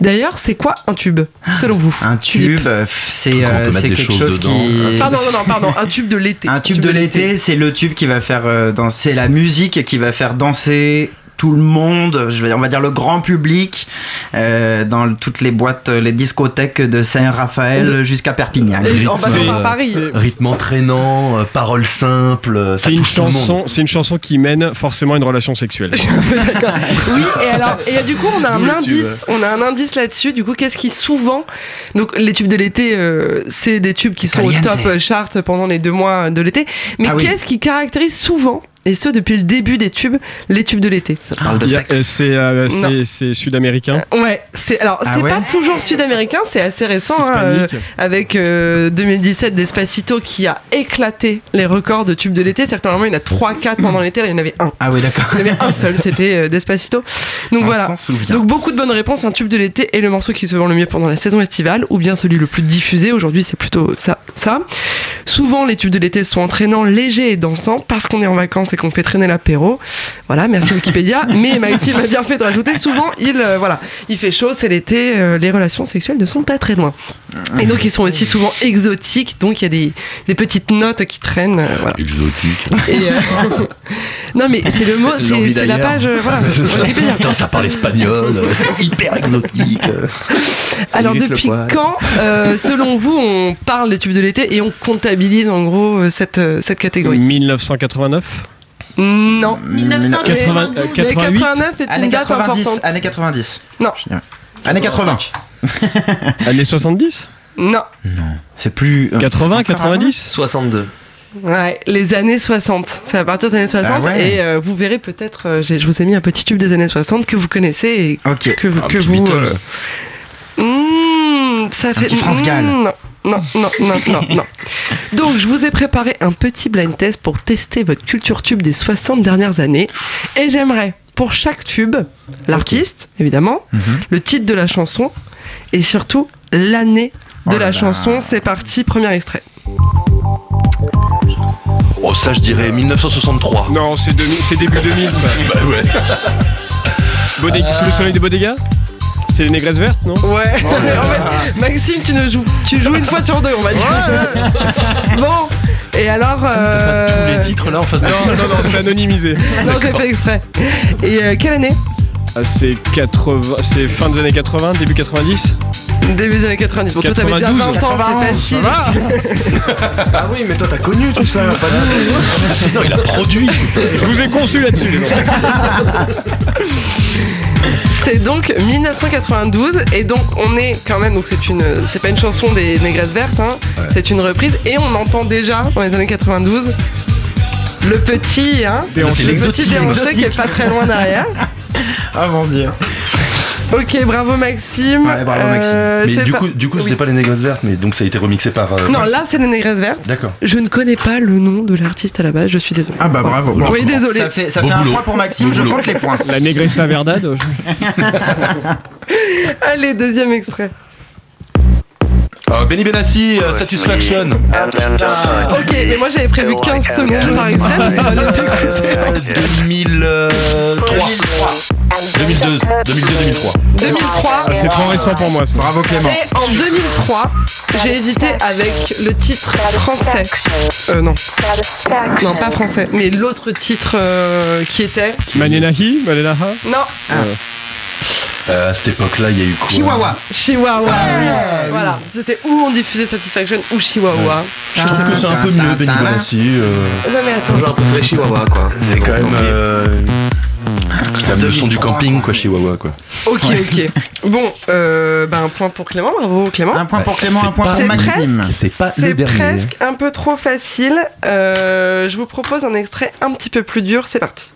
D'ailleurs, c'est quoi un tube, selon vous Un tube, euh, c'est euh, quelque chose dedans. qui. Pardon, non, non, pardon, un tube de l'été. Un tube, de l'été, c'est le tube qui va faire euh, danser la musique, qui va faire danser tout le monde, je vais, on va dire le grand public, euh, dans toutes les boîtes, les discothèques de Saint-Raphaël jusqu'à Perpignan. Et en passant C'est- par Paris. c'est- Rythme entraînant, euh, paroles simples. euh, C'est une chanson, c'est une chanson qui mène forcément à une relation sexuelle. [laughs] [laughs] Oui, et alors, et du coup, on a un indice, on a un indice là-dessus. Du coup, qu'est-ce qui souvent, donc les tubes de l'été, euh, c'est des tubes qui sont Caliente. au top chart pendant les deux mois de l'été. Mais Ah oui. qu'est-ce qui caractérise souvent, et ce depuis le début des tubes, les tubes de l'été Ça parle de Il y a- sexe. euh, C'est euh, c'est- c'est sud-américain? Ouais, c'est alors Ah c'est ouais? pas toujours sud-américain, c'est assez récent hein, euh, avec euh, 2017 Despacito qui a éclaté les records de tubes de l'été. C'est-à-dire que normalement il y en a 3 4 pendant l'été, là il y en avait un. Ah oui, d'accord. Il y en avait un seul, c'était euh, Despacito. Donc On voilà. Donc beaucoup de bonnes réponses, un tube de l'été est le morceau qui se vend le mieux pendant la saison estivale, ou bien celui le plus diffusé, aujourd'hui c'est plutôt ça, ça. Souvent les tubes de l'été sont entraînants, légers et dansants, parce qu'on est en vacances et qu'on fait traîner l'apéro. Voilà, merci Wikipédia. [laughs] Mais Maxime a bien fait de rajouter, souvent il, euh, voilà, il fait chaud, c'est l'été, euh, les relations sexuelles ne sont pas très loin. Et donc ils sont aussi souvent exotiques, donc il y a des, des petites notes qui traînent. euh, voilà. Exotique. Euh, [laughs] non mais c'est le mot, c'est la page, euh, voilà. [laughs] Wikipédia. Putain, ça parle espagnol, c'est hyper exotique. Alors depuis quand, euh, selon vous, on parle des tubes de l'été et on comptabilise en gros euh, cette, euh, cette catégorie 1989. Non. 80, euh, Mais 88. 89 est une date 90, importante. années 90. Non. Années 80. [laughs] Années 70 Non. C'est plus. euh, 80, 90 62. Ouais, les années 60. C'est à partir des années 60 Ah ouais. et euh, vous verrez peut-être, euh, j'ai- je vous ai mis un petit tube des années 60 que vous connaissez et Ok. que, vous- Un que vous... Euh, mmh, ça fait... petit France mmh, Gall. Non, non, non, non, non, non. Donc je vous ai préparé un petit blind test pour tester votre culture tube des 60 dernières années et j'aimerais pour chaque tube, l'artiste évidemment, Mhm. le titre de la chanson et surtout l'année de Oh la là. chanson. C'est parti, premier extrait. Oh, ça, je dirais 1963. Non, c'est 2000 c'est début 2000 ça. [laughs] Bah ouais. Bodega- Sous le soleil des bodegas C'est les négresses vertes, non Ouais. [laughs] En fait, [laughs] Maxime, tu ne joues, tu joues une fois sur deux, on va dire. [laughs] bon. Et alors. euh, Tous les titres là en face de Non, non, non, c'est anonymisé. Non, j'ai fait exprès. Et euh, quelle année? Ah, c'est 80, c'est fin des années 80, début 90 Début des années 90. Bon, toi, t'avais déjà 92, 20 ans, c'est facile. [laughs] Ah oui, mais toi t'as connu tout ça. Pas de... [laughs] Non, il a produit tout ça. Je vous ai conçu là-dessus, les gens. [laughs] C'est donc 1992 et donc on est quand même donc c'est une c'est pas une chanson des Négresses Vertes hein, c'est une reprise et on entend déjà dans les années 92 le petit hein le petit déhanché qui est pas très loin derrière. Ah mon dieu. Ok bravo Maxime. Ouais, bravo, Maxime. Euh, Mais du pas- coup, du coup, Oui. c'était pas les négresses vertes, mais donc ça a été remixé par. euh, Non là c'est les Négresses Vertes. D'accord. Je ne connais pas le nom de l'artiste à la base, je suis désolée. Ah bah bravo. Bon, Oui désolé. Ça fait, ça fait un boulot. point pour Maxime, je boulot. compte les points. La négresse Verdade. [laughs] Allez deuxième extrait. Euh, Benny Benassi, euh, Satisfaction. Ok mais moi j'avais prévu 15 secondes par. Euh, 2003. 2002, 2002, 2003. 2003. Ah, c'est trop récent pour moi, ça. Bravo Clément. Et en 2003, j'ai hésité avec le titre français. Euh, non. Non, pas français, mais l'autre titre euh, qui était. Manenahi Manenaha Non. Euh, Euh, à cette époque-là, il y a eu quoi Chihuahua. Chihuahua. Ah, oui. oui. Voilà, c'était où on diffusait Satisfaction ou Chihuahua. Je trouve que c'est un peu mieux, Benny Benassi. euh, Non mais attends. Genre préféré Chihuahua quoi. C'est quand même. euh, son du camping, quoi, Chihuahua, quoi. Ok, ok. Bon, euh, bah, un point pour Clément, bravo Clément. Un point pour Clément, c'est un point pour Maxime. C'est pas le C'est dernier. presque un peu trop facile. Euh, je vous propose un extrait un petit peu plus dur. C'est parti.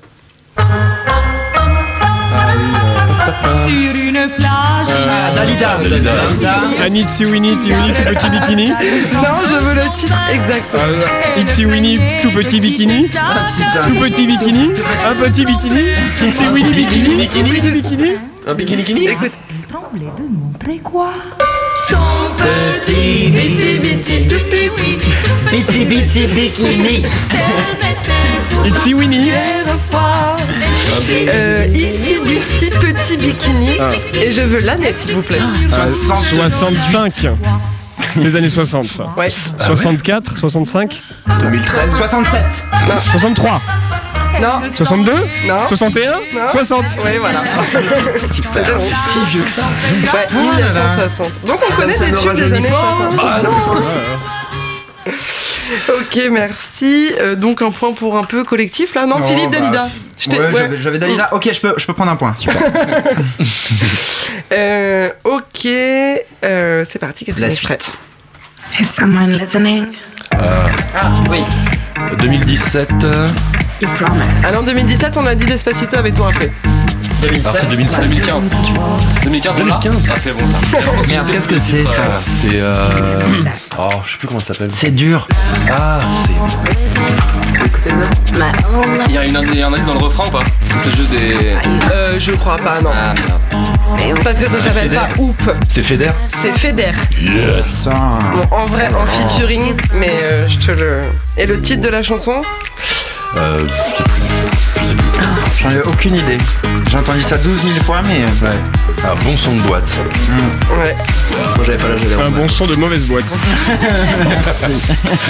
Sur une plage. Ah, Dalida. Dalida. I need see Winnie, tout petit bikini. Non, je veux le titre exact. Euh, Itsy Winnie, tout petit bikini. Tout petit bikini. Un petit bikini. Itsy Winnie, bikini. Tout petit bikini. Un bikini bikini Écoute. Tremblait de montrer quoi? Petit, Biti, biti, tout petit. Biti biti bikini. Itsy Winnie. Euh, Itsy Bitsy Petit Bikini. Ah. Et je veux l'année, s'il vous plaît. Euh, 65. C'est les années 60, ça. Ouais. 64, 65, 2013. 67. 63, Non. 62, Non. 61, Non. 60. Ouais, voilà. C'est si vieux que ça. Ouais, 1960. Donc on connaît les tubes des années pas. 60. Bah Ok, merci. Euh, donc un point pour un peu collectif là. Non, Oh, Philippe bah, Dalida. Je t'ai- Ouais, ouais. j'avais- Dalida. Ok, je peux, je peux prendre un point. Super. [laughs] Euh, ok, euh, c'est parti. La extrait. Is someone listening? Ah, oui. 2017. euh, You promise. Alors en 2017, on a dit Despacito avec toi après. Ah, c'est 2016. 2015. 2015 déjà 2015. Ah c'est bon ça. Merde, qu'est-ce que c'est ça C'est. Euh... Oh, je sais plus comment ça s'appelle. C'est dur. Ah, c'est. Il y a une indi- un indice dans le refrain ou pas C'est juste des. Euh, je crois pas, non. Ah merde. Parce que ça s'appelle pas Hoop, C'est Feder c'est Feder. Yes Bon, en vrai, en featuring, mais euh, je te le. Et le titre de la chanson Euh. Je sais plus. J'en ai aucune idée. J'ai entendu ça 12 000 fois, mais. euh, Ouais. Un bon son de boîte. Ouais. Moi j'avais pas l'âge Un bon son de mauvaise boîte.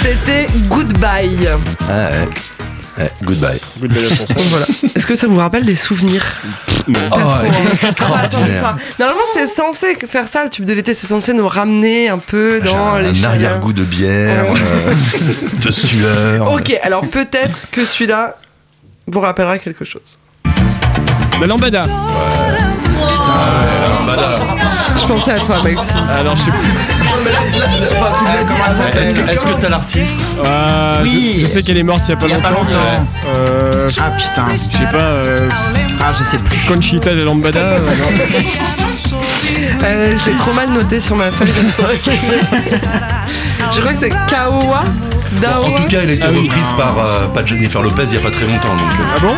C'était Goodbye. Ah ouais. Ouais, goodbye. La chanson. Donc voilà. Est-ce que ça vous rappelle des souvenirs? Non. Oh, extraordinaire. ça. Normalement, c'est censé faire ça, le tube de l'été, c'est censé nous ramener un peu dans un, les un arrière-goût de bière, Ouais. euh, de sueur. [laughs] Ok, alors peut-être que celui-là vous rappellera quelque chose. La lambada. Bah là, Je pensais à toi, Maxime. Alors, je sais plus. comment elle s'appelle Est-ce que est-ce que t'as l'artiste? Ah, Oui. je, je sais qu'elle est morte il y a pas Il y a pas longtemps. mais, Euh, Ah putain. je sais pas. Euh, Ah, je sais plus. Conchita de Lambada. euh, non. Euh, je l'ai trop mal noté sur ma feuille de soirée. [laughs] Je crois que c'est Kaowa En Daowa. tout cas, elle a été Ah oui. reprise par, euh, par Jennifer Lopez il y a pas très longtemps. Donc, euh, Ah bon?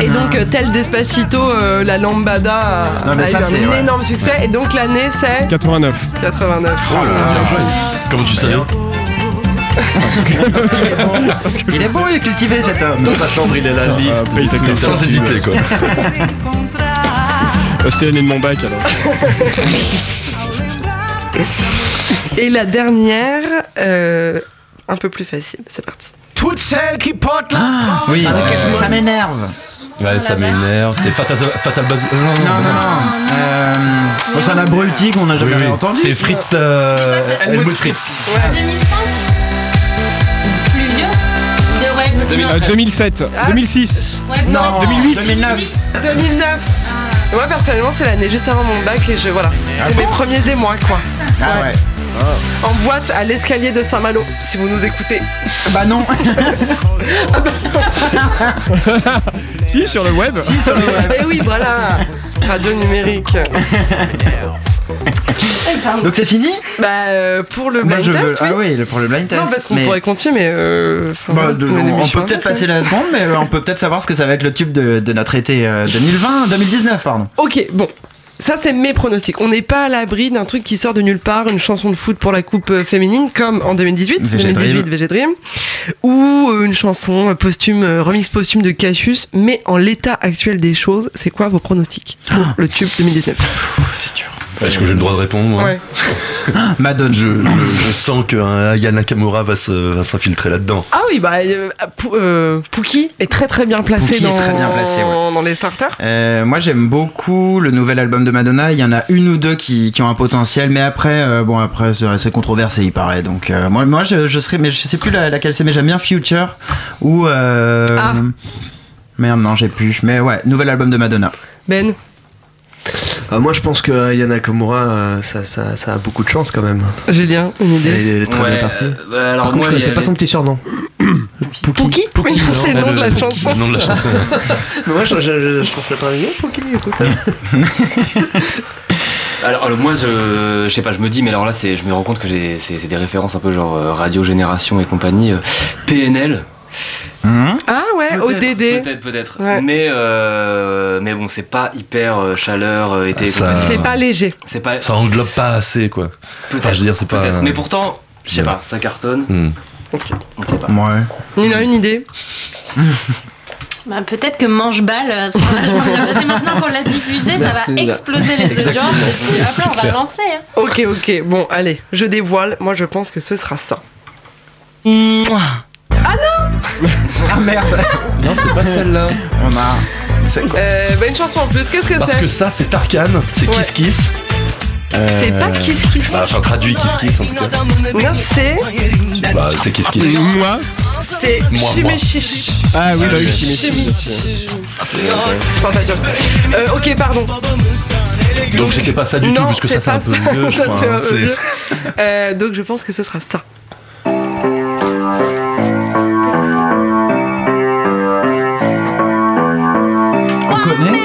Et donc, euh, tel Despacito, euh, la lambada a, Non, mais a ça, eu c'est- un ouais. énorme succès. Et donc, l'année, c'est 89. 89. oh là là, bien joué. Comment tu savais Il est bon, il est cultivé cet homme. Dans sa chambre il est la liste. paye ta carte. Sans hésiter, quoi. Euh, [laughs] C'était l'année de mon bac alors. [laughs] Et la dernière, euh, un peu plus facile. C'est parti. Toutes celles qui portent la Ah, oui, ça m'énerve. Ouais, ça m'énerve. C'est Fatal, Fatal Bazooka. Non, non, Non, non, non. Euh, c'est un abruti qu'on n'a jamais oui. entendu. C'est Fritz. Euh, Helmut Fritz. 2005 Plus vieux De ouais, Euh, 2007, Ah. 2006. Ouais, Non, 2008. 2009. 2009. Moi, personnellement, c'est l'année juste avant mon bac et je voilà. C'est mes premiers émois, quoi. Ah ouais. En boîte à l'escalier de Saint-Malo, si vous nous écoutez. Bah non. [laughs] si, sur le web. si, sur le web. Eh oui, voilà. Radio numérique. Donc c'est fini Bah, euh, pour le blind je test, veux. oui. Ah oui, le- pour le blind test. Non, parce qu'on mais- pourrait continuer, mais. Euh, Bah, de- on peut peut-être faire, passer la seconde, mais euh, on peut peut-être savoir ce que ça va être le tube de, de notre été euh, 2020, 2019, pardon. Ok, bon. Ça, c'est mes pronostics. On n'est pas à l'abri d'un truc qui sort de nulle part, une chanson de foot pour la coupe euh, féminine, comme en 2018, VG 2018 Dream. VG Dream, ou euh, une chanson euh, posthume, remix posthume de Cassius. Mais en l'état actuel des choses, c'est quoi vos pronostics pour le tube 2019 Est-ce que j'ai le droit de répondre moi? Ouais. [laughs] Madonna. Je, je- je sens qu'un Aya Nakamura va s'infiltrer là-dedans. Ah oui, bah, euh, euh, Pookie est très très bien placé, dans, très bien placé, ouais. dans les starters. Euh, moi j'aime beaucoup le nouvel album de Madonna. Il y en a une ou deux qui, qui ont un potentiel, mais après, euh, bon après c'est controversé il paraît. Donc euh, moi, moi je, je serais, mais je sais plus la- laquelle c'est, mais j'aime bien Future ou euh, Ah. merde non j'ai plus. Mais ouais, nouvel album de Madonna. Ben. Euh, moi, je pense que Yana Komura, euh, ça, ça, ça a beaucoup de chance quand même. Julien, une idée Elle, elle est très Ouais, bien partie. euh, bah, alors Par contre, moi, je connaissais pas son petit surnom. Pookie Pookie, non. C'est le nom de la [laughs] chanson. le nom de la chanson. Mais moi, je, je- je trouve ça très mignon, Pookie, écoute. [laughs] Alors, alors, moi, je, je sais pas, je me dis, mais alors là, c'est, je me rends compte que c'est, c'est des références un peu genre euh, Radio Génération et compagnie. euh, PNL. Ah ouais, ODD. Peut-être, peut-être. Mais, euh, mais bon, c'est pas hyper euh, chaleur, euh, été. compagnie. C'est pas léger. C'est pas. Ça englobe pas assez, quoi. Peut-être. Enfin, je veux dire, c'est pas. peut-être. Mais pourtant, je sais pas, ça cartonne. Hmm. On sait pas. Ouais. Nina, une idée [laughs] Bah, peut-être que mange-balle euh, sera vachement bien passé. Maintenant qu'on l'a diffusé, ça va là. exploser les audiences. Et après, on va lancer. hein. Ok, ok, bon, allez, je dévoile. Moi, je pense que ce sera ça. [laughs] Ah merde. Non, c'est pas celle-là. On a. Euh, bah, une chanson en plus, qu'est-ce que Parce c'est que ça, c'est Tarkan, c'est Ouais. Kiss Kiss. Euh, C'est pas Kiss Kiss. Bah, enfin, traduit Kiss Kiss en tout cas. Non, c'est. Bah, c'est Kiss Kiss. Moi C'est Moi, Chimechiche. Ah oui, bah oui, Chimichiche. Je parle pas. Euh, ok, pardon. Donc c'était pas ça du tout, Non, puisque ça c'est un pas peu ça. vieux, je [laughs] Ça, crois. c'est un hein. peu C'est- vieux. Euh, donc je pense que ce sera ça. On connaît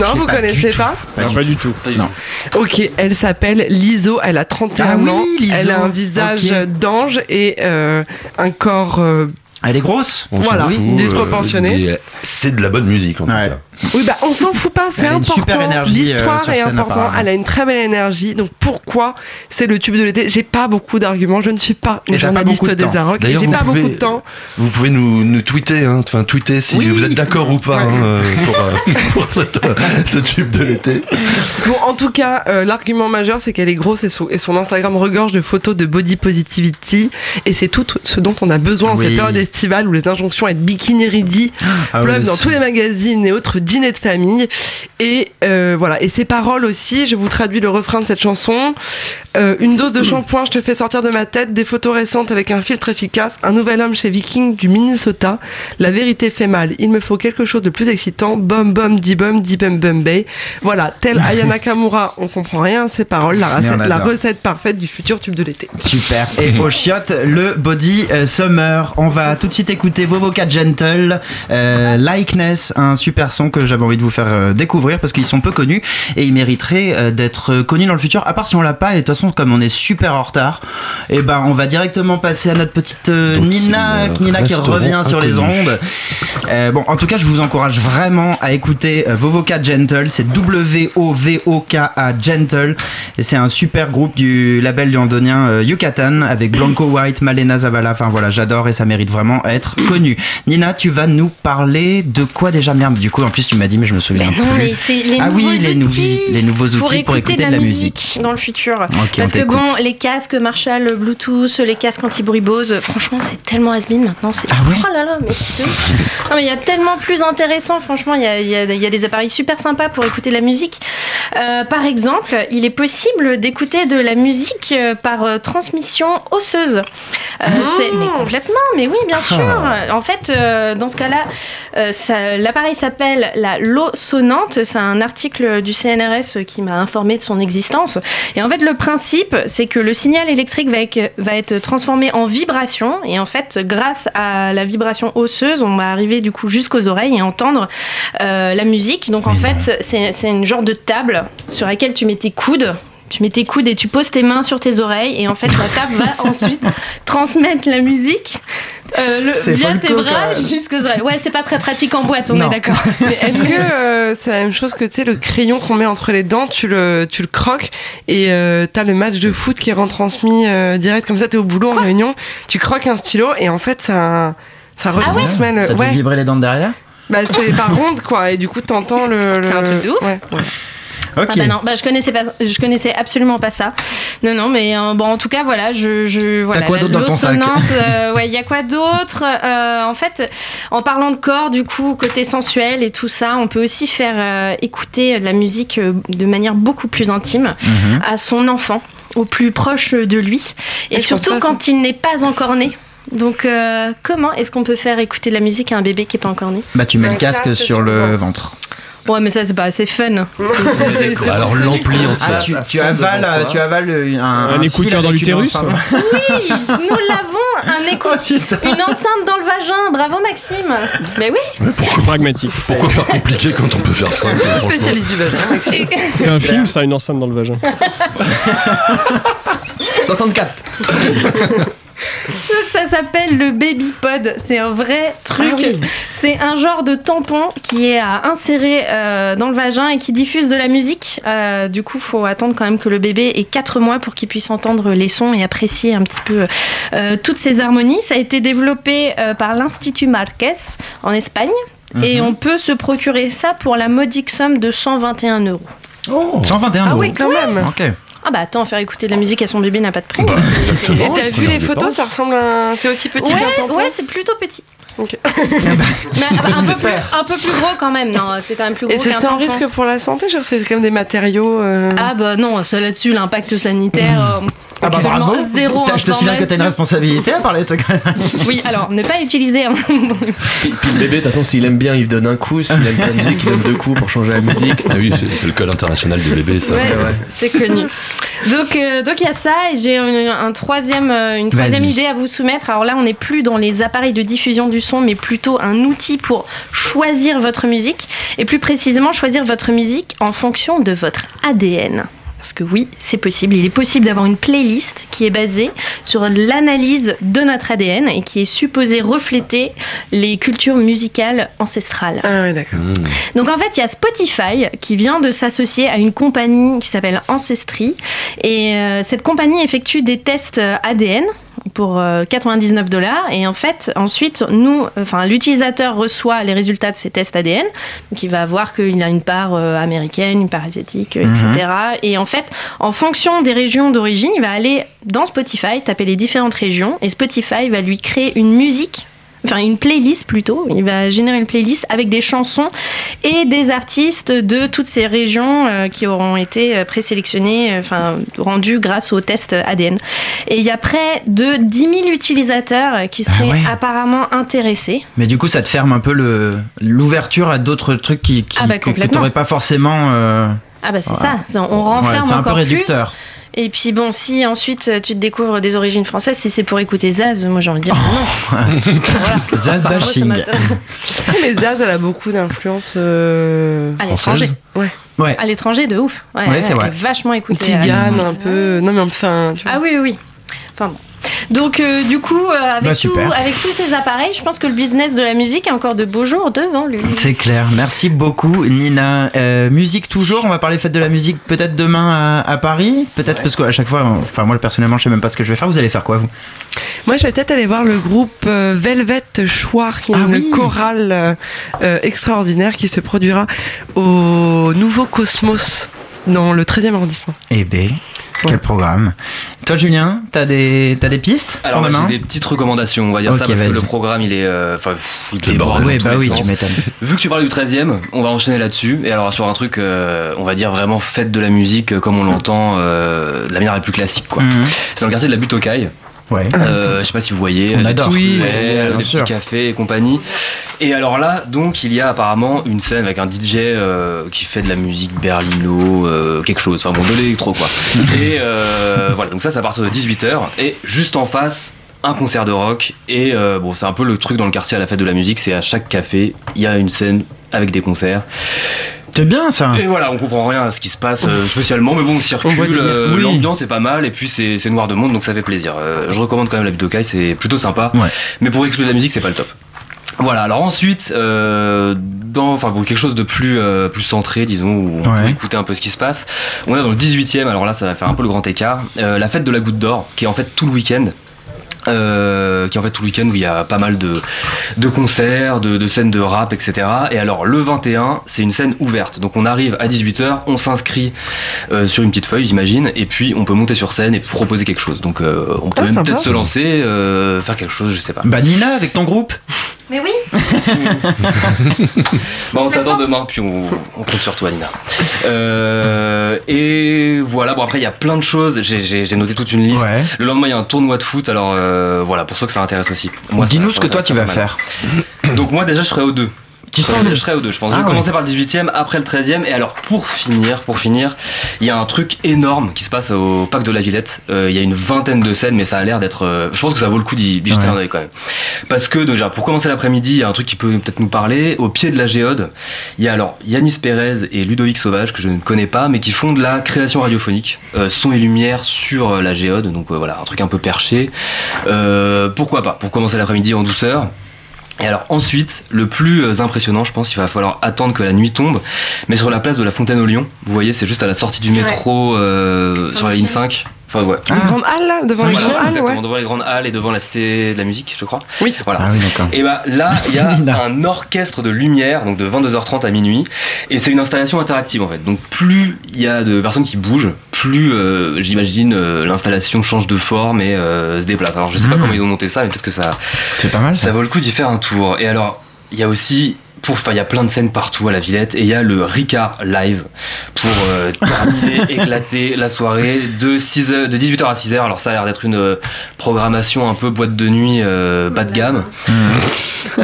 Non, vous connaissez pas Non, pas du tout. Non. Ok, elle s'appelle Liso, elle a 31 Ah oui, ans, elle a un visage d'ange et euh, un corps... euh, Elle est grosse. On Voilà, disproportionné. euh, c'est de la bonne musique en tout cas. Oui, bah on s'en fout pas, c'est important. super énergie, euh, L'histoire est importante, elle a une très belle énergie. Donc pourquoi c'est le tube de l'été? J'ai pas beaucoup d'arguments, je ne suis pas une journaliste des. Arocs, j'ai pas pouvez- beaucoup de temps. Vous pouvez nous, nous tweeter, hein, enfin tweeter si Oui. vous êtes d'accord ou pas hein, euh, pour, euh, [laughs] pour cette, euh, ce tube de l'été. Bon, en tout cas, euh, l'argument majeur, c'est qu'elle est grosse et son, et son Instagram regorge de photos de body positivity. Et c'est tout ce dont on a besoin en cette période estivale où les injonctions à être bikini ready Ah pleuvent oui, dans tous les magazines et autres dîners de famille. Et euh, voilà. Et ses paroles aussi, je vous traduis le refrain de cette chanson. Euh, une dose de shampoing, je te fais sortir de ma tête. Des photos récentes avec un filtre efficace. Un nouvel homme chez Viking du Minnesota. La vérité fait mal. Il me faut quelque chose de plus excitant. Bum bum di bum di bum bum bay. Voilà, tel Aya Nakamura, on comprend rien à ses paroles. La recette, la recette parfaite du futur tube de l'été. Super. Et au chiotte, le Body euh, Summer. On va tout de suite écouter Vovoca Gentle, euh, Likeness, un super son que j'avais envie de vous faire euh, découvrir parce qu'ils sont peu connus et ils mériteraient euh, d'être connus dans le futur. À part si on l'a pas, et de toute façon, comme on est super en retard, et ben on va directement passer à notre petite euh, Nina, Nina qui revient sur les ondes. Euh, bon, en tout cas, je vous encourage vraiment à écouter Vovoca Gentle. C'est W-O-V-O-K-A Gentle. Et c'est un super groupe du label londonien Yucatan avec Blanco White, Malena Zavala. Enfin voilà, j'adore et ça mérite vraiment à être connu. Nina, tu vas nous parler de quoi déjà? Merde, du coup, en plus, tu m'as dit, mais je me souviens Mais non, plus. mais c'est les ah nouveaux oui, les, outils nouveaux- les nouveaux outils pour pour, écouter, de la, musique dans le futur. Parce que bon, les casques Marshall, Bluetooth, les casques anti-bruit Bose, franchement, c'est tellement has-been maintenant. C'est Ah oh là là, mais [laughs] non mais il y a tellement plus intéressant. Franchement, il y a, y a- y a des appareils super sympas pour écouter de la musique. Euh, par exemple, il est possible d'écouter de la musique euh, par euh, transmission osseuse. Euh, c'est- mais complètement, mais oui, bien sûr. En fait, euh, dans ce cas-là, l'appareil s'appelle la Low Sonante. C'est un article du CNRS qui m'a informé de son existence. Et en fait, le principe, c'est que le signal électrique va être, transformé en vibration. Et en fait, grâce à la vibration osseuse, on va arriver du coup jusqu'aux oreilles et entendre euh, la musique. Donc en fait, c'est c'est une genre de table sur laquelle tu mets tes coudes. Tu mets tes coudes et tu poses tes mains sur tes oreilles et en fait la table va [laughs] ensuite transmettre la musique Euh, le, folklore, tes bras jusqu'aux oreilles. Ouais, c'est pas très pratique en boîte, on Non. est d'accord. [laughs] Mais est-ce [laughs] que euh, c'est la même chose que tu sais le crayon qu'on met entre les dents, tu le tu le croques et euh, t'as le match de foot qui est retransmis euh, direct comme ça t'es au boulot en réunion, tu croques un stylo et en fait ça ça retransmet le Ça te fait ouais. vibrer les dents de derrière? Bah c'est par ronde quoi et du coup t'entends le, C'est un truc de ouf. Ouais, ouais. Ok. Ah bah non, bah je connaissais pas, je connaissais absolument pas ça. Non non, mais euh, bon en tout cas voilà, je, je voilà. quoi d'autre dans ton sac [laughs] euh, ouais, il y a quoi d'autre Euh, En fait, en parlant de corps, du coup côté sensuel et tout ça, on peut aussi faire euh, écouter de la musique de manière beaucoup plus intime Mhm. à son enfant, au plus proche de lui, et Ah, surtout ça. quand il n'est pas encore né. Donc euh, comment est-ce qu'on peut faire écouter de la musique à un bébé qui est pas encore né? Bah tu mets le Un casque sur sur le le ventre. Ouais, mais ça c'est pas assez fun. [laughs] C'est- c'est- c'est- Alors l'ampli Ah, tu, tu avales, tu avales un, Un écouteur dans l'utérus. [laughs] Oui, nous l'avons, un [laughs] écho, Oh, une enceinte dans le vagin. Bravo Maxime. Mais oui. Je suis pragmatique. Pourquoi faire compliqué quand on peut faire simple Spécialiste du vagin. Maxime. C'est un film, ça, une enceinte dans le vagin. 64. Donc ça s'appelle le baby pod. C'est un vrai truc. Ah C'est un genre de tampon qui est à insérer euh, dans le vagin et qui diffuse de la musique. Euh, du coup, faut attendre quand même que le bébé ait 4 mois pour qu'il puisse entendre les sons et apprécier un petit peu euh, toutes ces harmonies. Ça a été développé euh, par l'Institut Marquez en Espagne. Et Mhm. on peut se procurer ça pour la modique somme de 121 euros. 121 Ah euros. oui quand même. Ok. Ah bah attends, faire écouter de la musique à son bébé n'a pas de prix. Et [laughs] Exactement. t'as vu les photos, ça ressemble à un... c'est aussi petit Ouais, ouais, c'est plutôt petit. Ok. [laughs] Mais un peu plus, un peu plus gros quand même. Non, c'est quand même plus gros Et c'est sans risque pour la santé, genre c'est comme des matériaux. euh, Ah bah non, ça là-dessus, l'impact sanitaire. [clears throat] euh, Ah bah absolument bravo. Zéro Je te signale que t'as une responsabilité à parler de ça quand [laughs] même. Oui, alors ne pas utiliser. hein. Puis le bébé, de toute façon, s'il aime bien, il donne un coup. S'il aime pas la musique, il donne deux coups pour changer la musique. Ah oui, c'est le code international du bébé, ça. Ouais, c'est connu. Donc euh, donc il y a ça et j'ai une, un troisième, euh, une troisième idée à vous soumettre. Alors là, on n'est plus dans les appareils de diffusion du son, mais plutôt un outil pour choisir votre musique et plus précisément choisir votre musique en fonction de votre ADN. Parce que oui, c'est possible. Il est possible d'avoir une playlist qui est basée sur l'analyse de notre ADN et qui est supposée refléter les cultures musicales ancestrales. Ah ouais, d'accord. Mmh. Donc en fait, il y a Spotify qui vient de s'associer à une compagnie qui s'appelle Ancestry. Et euh, cette compagnie effectue des tests ADN pour euh, 99 dollars. Et en fait, ensuite, nous, enfin, l'utilisateur reçoit les résultats de ces tests ADN. Donc il va voir qu'il a une part euh, américaine, une part asiatique, euh, Mhm. etc. Et en fait, en fonction des régions d'origine, il va aller dans Spotify, taper les différentes régions. Et Spotify va lui créer une musique enfin une playlist plutôt. Il va générer une playlist avec des chansons et des artistes de toutes ces régions euh, qui auront été euh, présélectionnées, euh, enfin rendues grâce au test ADN. Et il y a près de 10 000 utilisateurs qui seraient Ah ouais. apparemment intéressés. Mais du coup, ça te ferme un peu l'ouverture à d'autres trucs qui, qui Ah bah, que- que t'aurais pas forcément. euh, Ah bah c'est Ouais. ça, on ouais, renferme c'est un peu encore plus. Et puis bon, si ensuite euh, tu te découvres des origines françaises, si c'est pour écouter Zaz, moi j'ai envie de dire non. [laughs] Zaz Moi, ça bashing. [laughs] Mais Zaz, elle a beaucoup d'influence. euh, À l'étranger. Ouais. Ouais. À l'étranger, de ouf. Ouais, Ouais, c'est elle vrai. est Vachement écoutée. Tigane, euh, un peu. Non, mais enfin. tu vois. Ah oui, oui, oui. Enfin bon. Donc euh, du coup, euh, avec, Bah, tout, avec tous ces appareils, je pense que le business de la musique a encore de beaux jours devant lui. C'est clair. Merci beaucoup, Nina. Euh, musique toujours. On va parler fête de la musique peut-être demain à, à Paris. Peut-être parce qu'à chaque fois, enfin moi personnellement, je sais même pas ce que je vais faire. Vous allez faire quoi vous? Moi, je vais peut-être aller voir le groupe Velvet Choir, qui est Ah une oui. chorale euh, extraordinaire qui se produira au Nouveau Cosmos dans le 13e arrondissement. Eh ben, quel programme. Toi, Julien, t'as des t'as des pistes Alors pour moi, demain j'ai des petites recommandations, on va dire ça, parce que le programme il est. Enfin, il bordel. bah oui, sens. tu m'étonnes. Vu que tu parlais du 13e, on va enchaîner là-dessus. Et alors sur un truc, euh, on va dire vraiment fête de la musique euh, comme on l'entend euh, de la manière la plus classique. quoi. Mhm. C'est dans le quartier de la Butte aux Cailles. Ouais. Euh, je sais pas si vous voyez, On des adore. Oui, petits cafés et compagnie. Et alors là, donc, il y a apparemment une scène avec un DJ euh, qui fait de la musique berlino, euh, quelque chose, enfin bon, de l'électro quoi. [laughs] et euh, voilà, donc ça, c'est à partir de 18h. Et juste en face, un concert de rock. Et euh, bon, c'est un peu le truc dans le quartier à la fête de la musique, c'est à chaque café, il y a une scène avec des concerts. C'est bien ça. Et voilà, on comprend rien à ce qui se passe euh, spécialement, mais bon, on circule, euh, oui. l'ambiance est pas mal, et puis c'est c'est noir de monde, donc ça fait plaisir. Euh, je recommande quand même la Budokai, c'est plutôt sympa, mais pour écouter de la musique, c'est pas le top. Voilà, alors ensuite, euh, dans, enfin pour quelque chose de plus, euh, plus centré, disons, où on Ouais. peut écouter un peu ce qui se passe, on est dans le 18e, alors là ça va faire un peu le grand écart, euh, la fête de la goutte d'or, qui est en fait tout le week-end. Euh, qui est en fait tout le week-end où il y a pas mal de, de concerts, de, de scènes de rap, etc. Et alors le 21, c'est une scène ouverte. Donc on arrive à 18h, on s'inscrit euh, sur une petite feuille, j'imagine, et puis on peut monter sur scène et proposer quelque chose. Donc euh, on peut Ah, même sympa. peut-être se lancer, euh, faire quelque chose, je sais pas. Bah Nina avec ton groupe? Mais oui. [laughs] Bah, on t'attend demain, puis on, on compte sur toi, Nina. Euh, et voilà, bon, après, il y a plein de choses. J'ai- noté toute une liste. Ouais. Le lendemain, il y a un tournoi de foot. Alors, euh, voilà, pour ceux que ça intéresse aussi. Dis-nous ce que toi tu vas mal. faire. Donc, moi, déjà, je serai au 2. Tu je seras au serai, deux je serai au 2, je pense. Ah je vais ouais. commencer par le 18e, après le 13e. Et alors, pour finir, pour finir, il y a un truc énorme qui se passe au Parc de la Villette. Euh, Il y a une vingtaine de scènes, mais ça a l'air d'être. euh, je pense que ça vaut le coup d'y jeter Ouais. un œil quand même. Parce que déjà, pour commencer l'après-midi, il y a un truc qui peut peut-être nous parler. Au pied de la géode, il y a alors Yanis Pérez et Ludovic Sauvage, que je ne connais pas, mais qui font de la création radiophonique, euh, son et lumière sur euh, la géode. Donc euh, voilà, un truc un peu perché. Euh, pourquoi pas? Pour commencer l'après-midi en douceur. Et alors ensuite, le plus euh, impressionnant, je pense, il va falloir attendre que la nuit tombe, mais sur la place de la Fontaine au Lion, vous voyez, c'est juste à la sortie du métro euh, sur la ligne 5. Enfin, ouais. Les grandes halles, là, devant les grandes halles, exactement, ouais. devant les grandes halles et devant la cité de la musique, je crois. Oui. Voilà. Ah oui. Et bah là, [laughs] il y a un orchestre de lumière, donc de 22h30 à minuit, et c'est une installation interactive en fait. Donc plus il y a de personnes qui bougent, plus euh, j'imagine euh, l'installation change de forme et euh, se déplace. Alors je sais pas Mhm. comment ils ont monté ça, mais peut-être que ça, C'est pas mal ça. ça vaut le coup d'y faire un tour. Et alors, il y a aussi. Pour, enfin, il y a plein de scènes partout à la Villette et il y a le Ricard live pour euh, terminer, [laughs] éclater la soirée de 6 heures- de 18h à 6h. Alors ça a l'air d'être une euh, programmation un peu boîte de nuit euh, bas de gamme.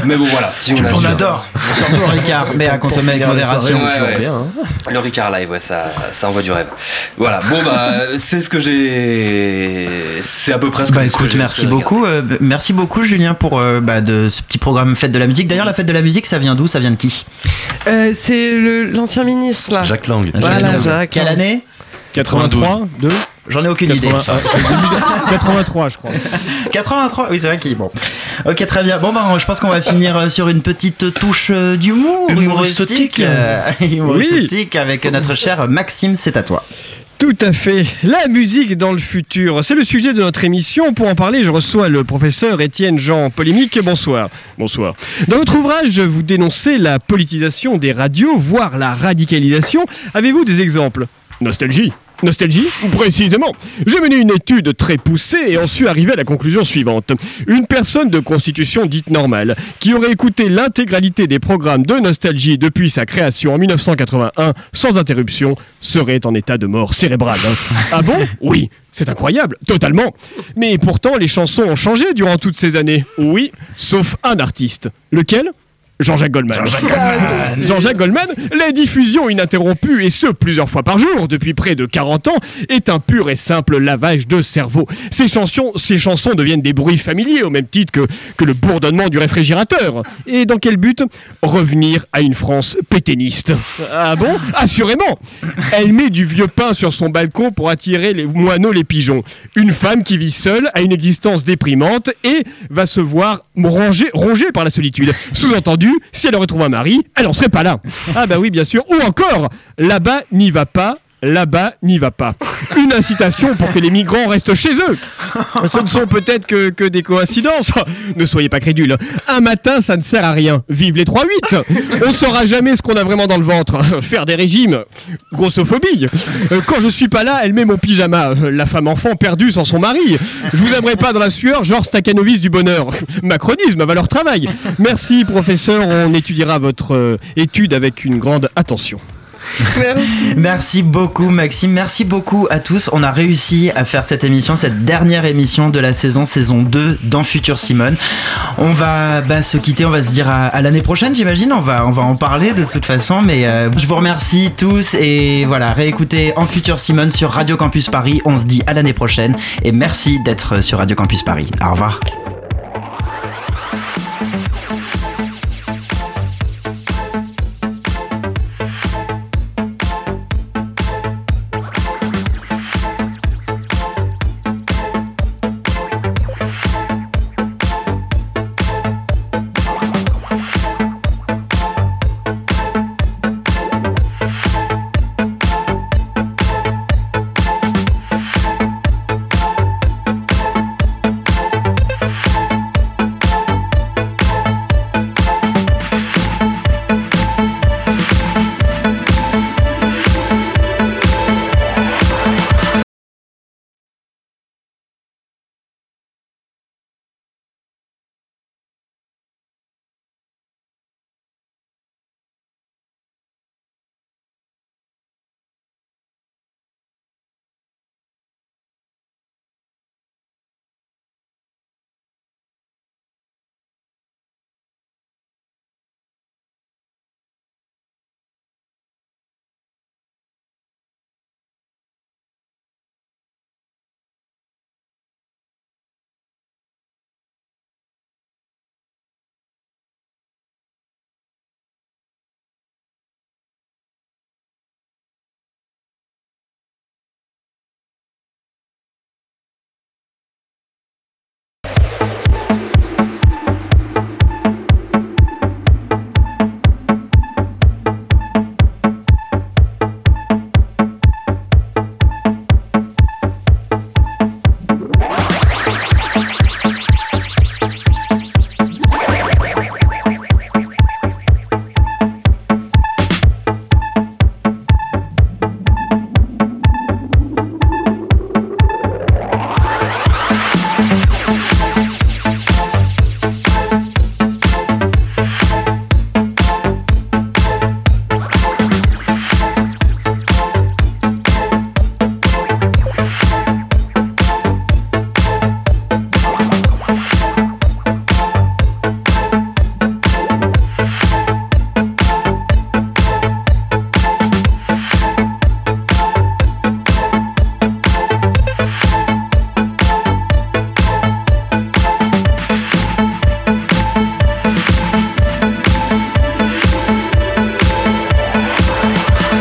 Mais bon voilà, si on, On adore. Surtout Ricard, mais à consommer avec modération. Ouais, ouais. bien, Le Ricard Live, ouais, ça, ça envoie du rêve. Voilà, bon bah, c'est ce que j'ai. C'est à peu près ce que Bah ce que écoute, j'ai- merci ce que j'ai beaucoup, euh, merci beaucoup Julien pour euh, bah, de ce petit programme Fête de la musique. D'ailleurs, la Fête de la musique, ça vient d'où? Ça vient de qui? Euh, c'est le- l'ancien ministre, là. Jacques Lang. Voilà, Jacques. Quelle année? 83, 2 J'en ai aucune idée. 83, [laughs] je crois. 83, oui, c'est vrai qu'il est bon. Ok, très bien. Bon, bah, je pense qu'on va finir euh, sur une petite touche euh, d'humour humoristique. Humoristique. euh, [laughs] humoristique avec notre cher Maxime, c'est à toi. Tout à fait. La musique dans le futur, c'est le sujet de notre émission. Pour en parler, je reçois le professeur Étienne Jean Polémique. Bonsoir. Bonsoir. Dans votre ouvrage, vous dénoncez la politisation des radios, voire la radicalisation. Avez-vous des exemples? Nostalgie Nostalgie Précisément. J'ai mené une étude très poussée et en suis arrivé à la conclusion suivante. Une personne de constitution dite normale, qui aurait écouté l'intégralité des programmes de Nostalgie depuis sa création en 1981 sans interruption, serait en état de mort cérébrale. Ah bon? Oui. C'est incroyable, totalement. Mais pourtant, les chansons ont changé durant toutes ces années. Oui, sauf un artiste. Lequel? Jean-Jacques Goldman. [laughs] Jean-Jacques Goldman, les diffusions ininterrompues, et ce plusieurs fois par jour, depuis près de 40 ans, est un pur et simple lavage de cerveau. Ces chansons, ces chansons deviennent des bruits familiers, au même titre que, que le bourdonnement du réfrigérateur. Et dans quel but? Revenir à une France pétainiste. Ah bon? Assurément Elle met du vieux pain sur son balcon pour attirer les moineaux, les pigeons. Une femme qui vit seule, a une existence déprimante et va se voir rongée, rongée par la solitude. Sous-entendu, si elle retrouve un mari, elle en serait pas là. Ah bah oui, bien sûr. Ou encore, là-bas n'y va pas. Là-bas, n'y va pas. Une incitation pour que les migrants restent chez eux. Ce ne sont peut-être que, des coïncidences. Ne soyez pas crédules. Un matin, ça ne sert à rien. Vive les 3-8 On saura jamais ce qu'on a vraiment dans le ventre. Faire des régimes. Grossophobie. Quand je suis pas là, elle met mon pyjama. La femme enfant perdue sans son mari. Je vous aimerais pas dans la sueur, genre Stakhanovis du bonheur. Macronisme, valeur travail. Merci, professeur. On étudiera votre euh, étude avec une grande attention. [laughs] Merci beaucoup Maxime, merci beaucoup à tous. On a réussi à faire cette émission, cette dernière émission de la saison, saison 2 dans Future Simone. On va bah, se quitter, on va se dire à, l'année prochaine j'imagine, on va, on va en parler de toute façon, mais euh, je vous remercie tous et voilà, réécoutez en Future Simone sur Radio Campus Paris. On se dit à l'année prochaine et merci d'être sur Radio Campus Paris. Au revoir.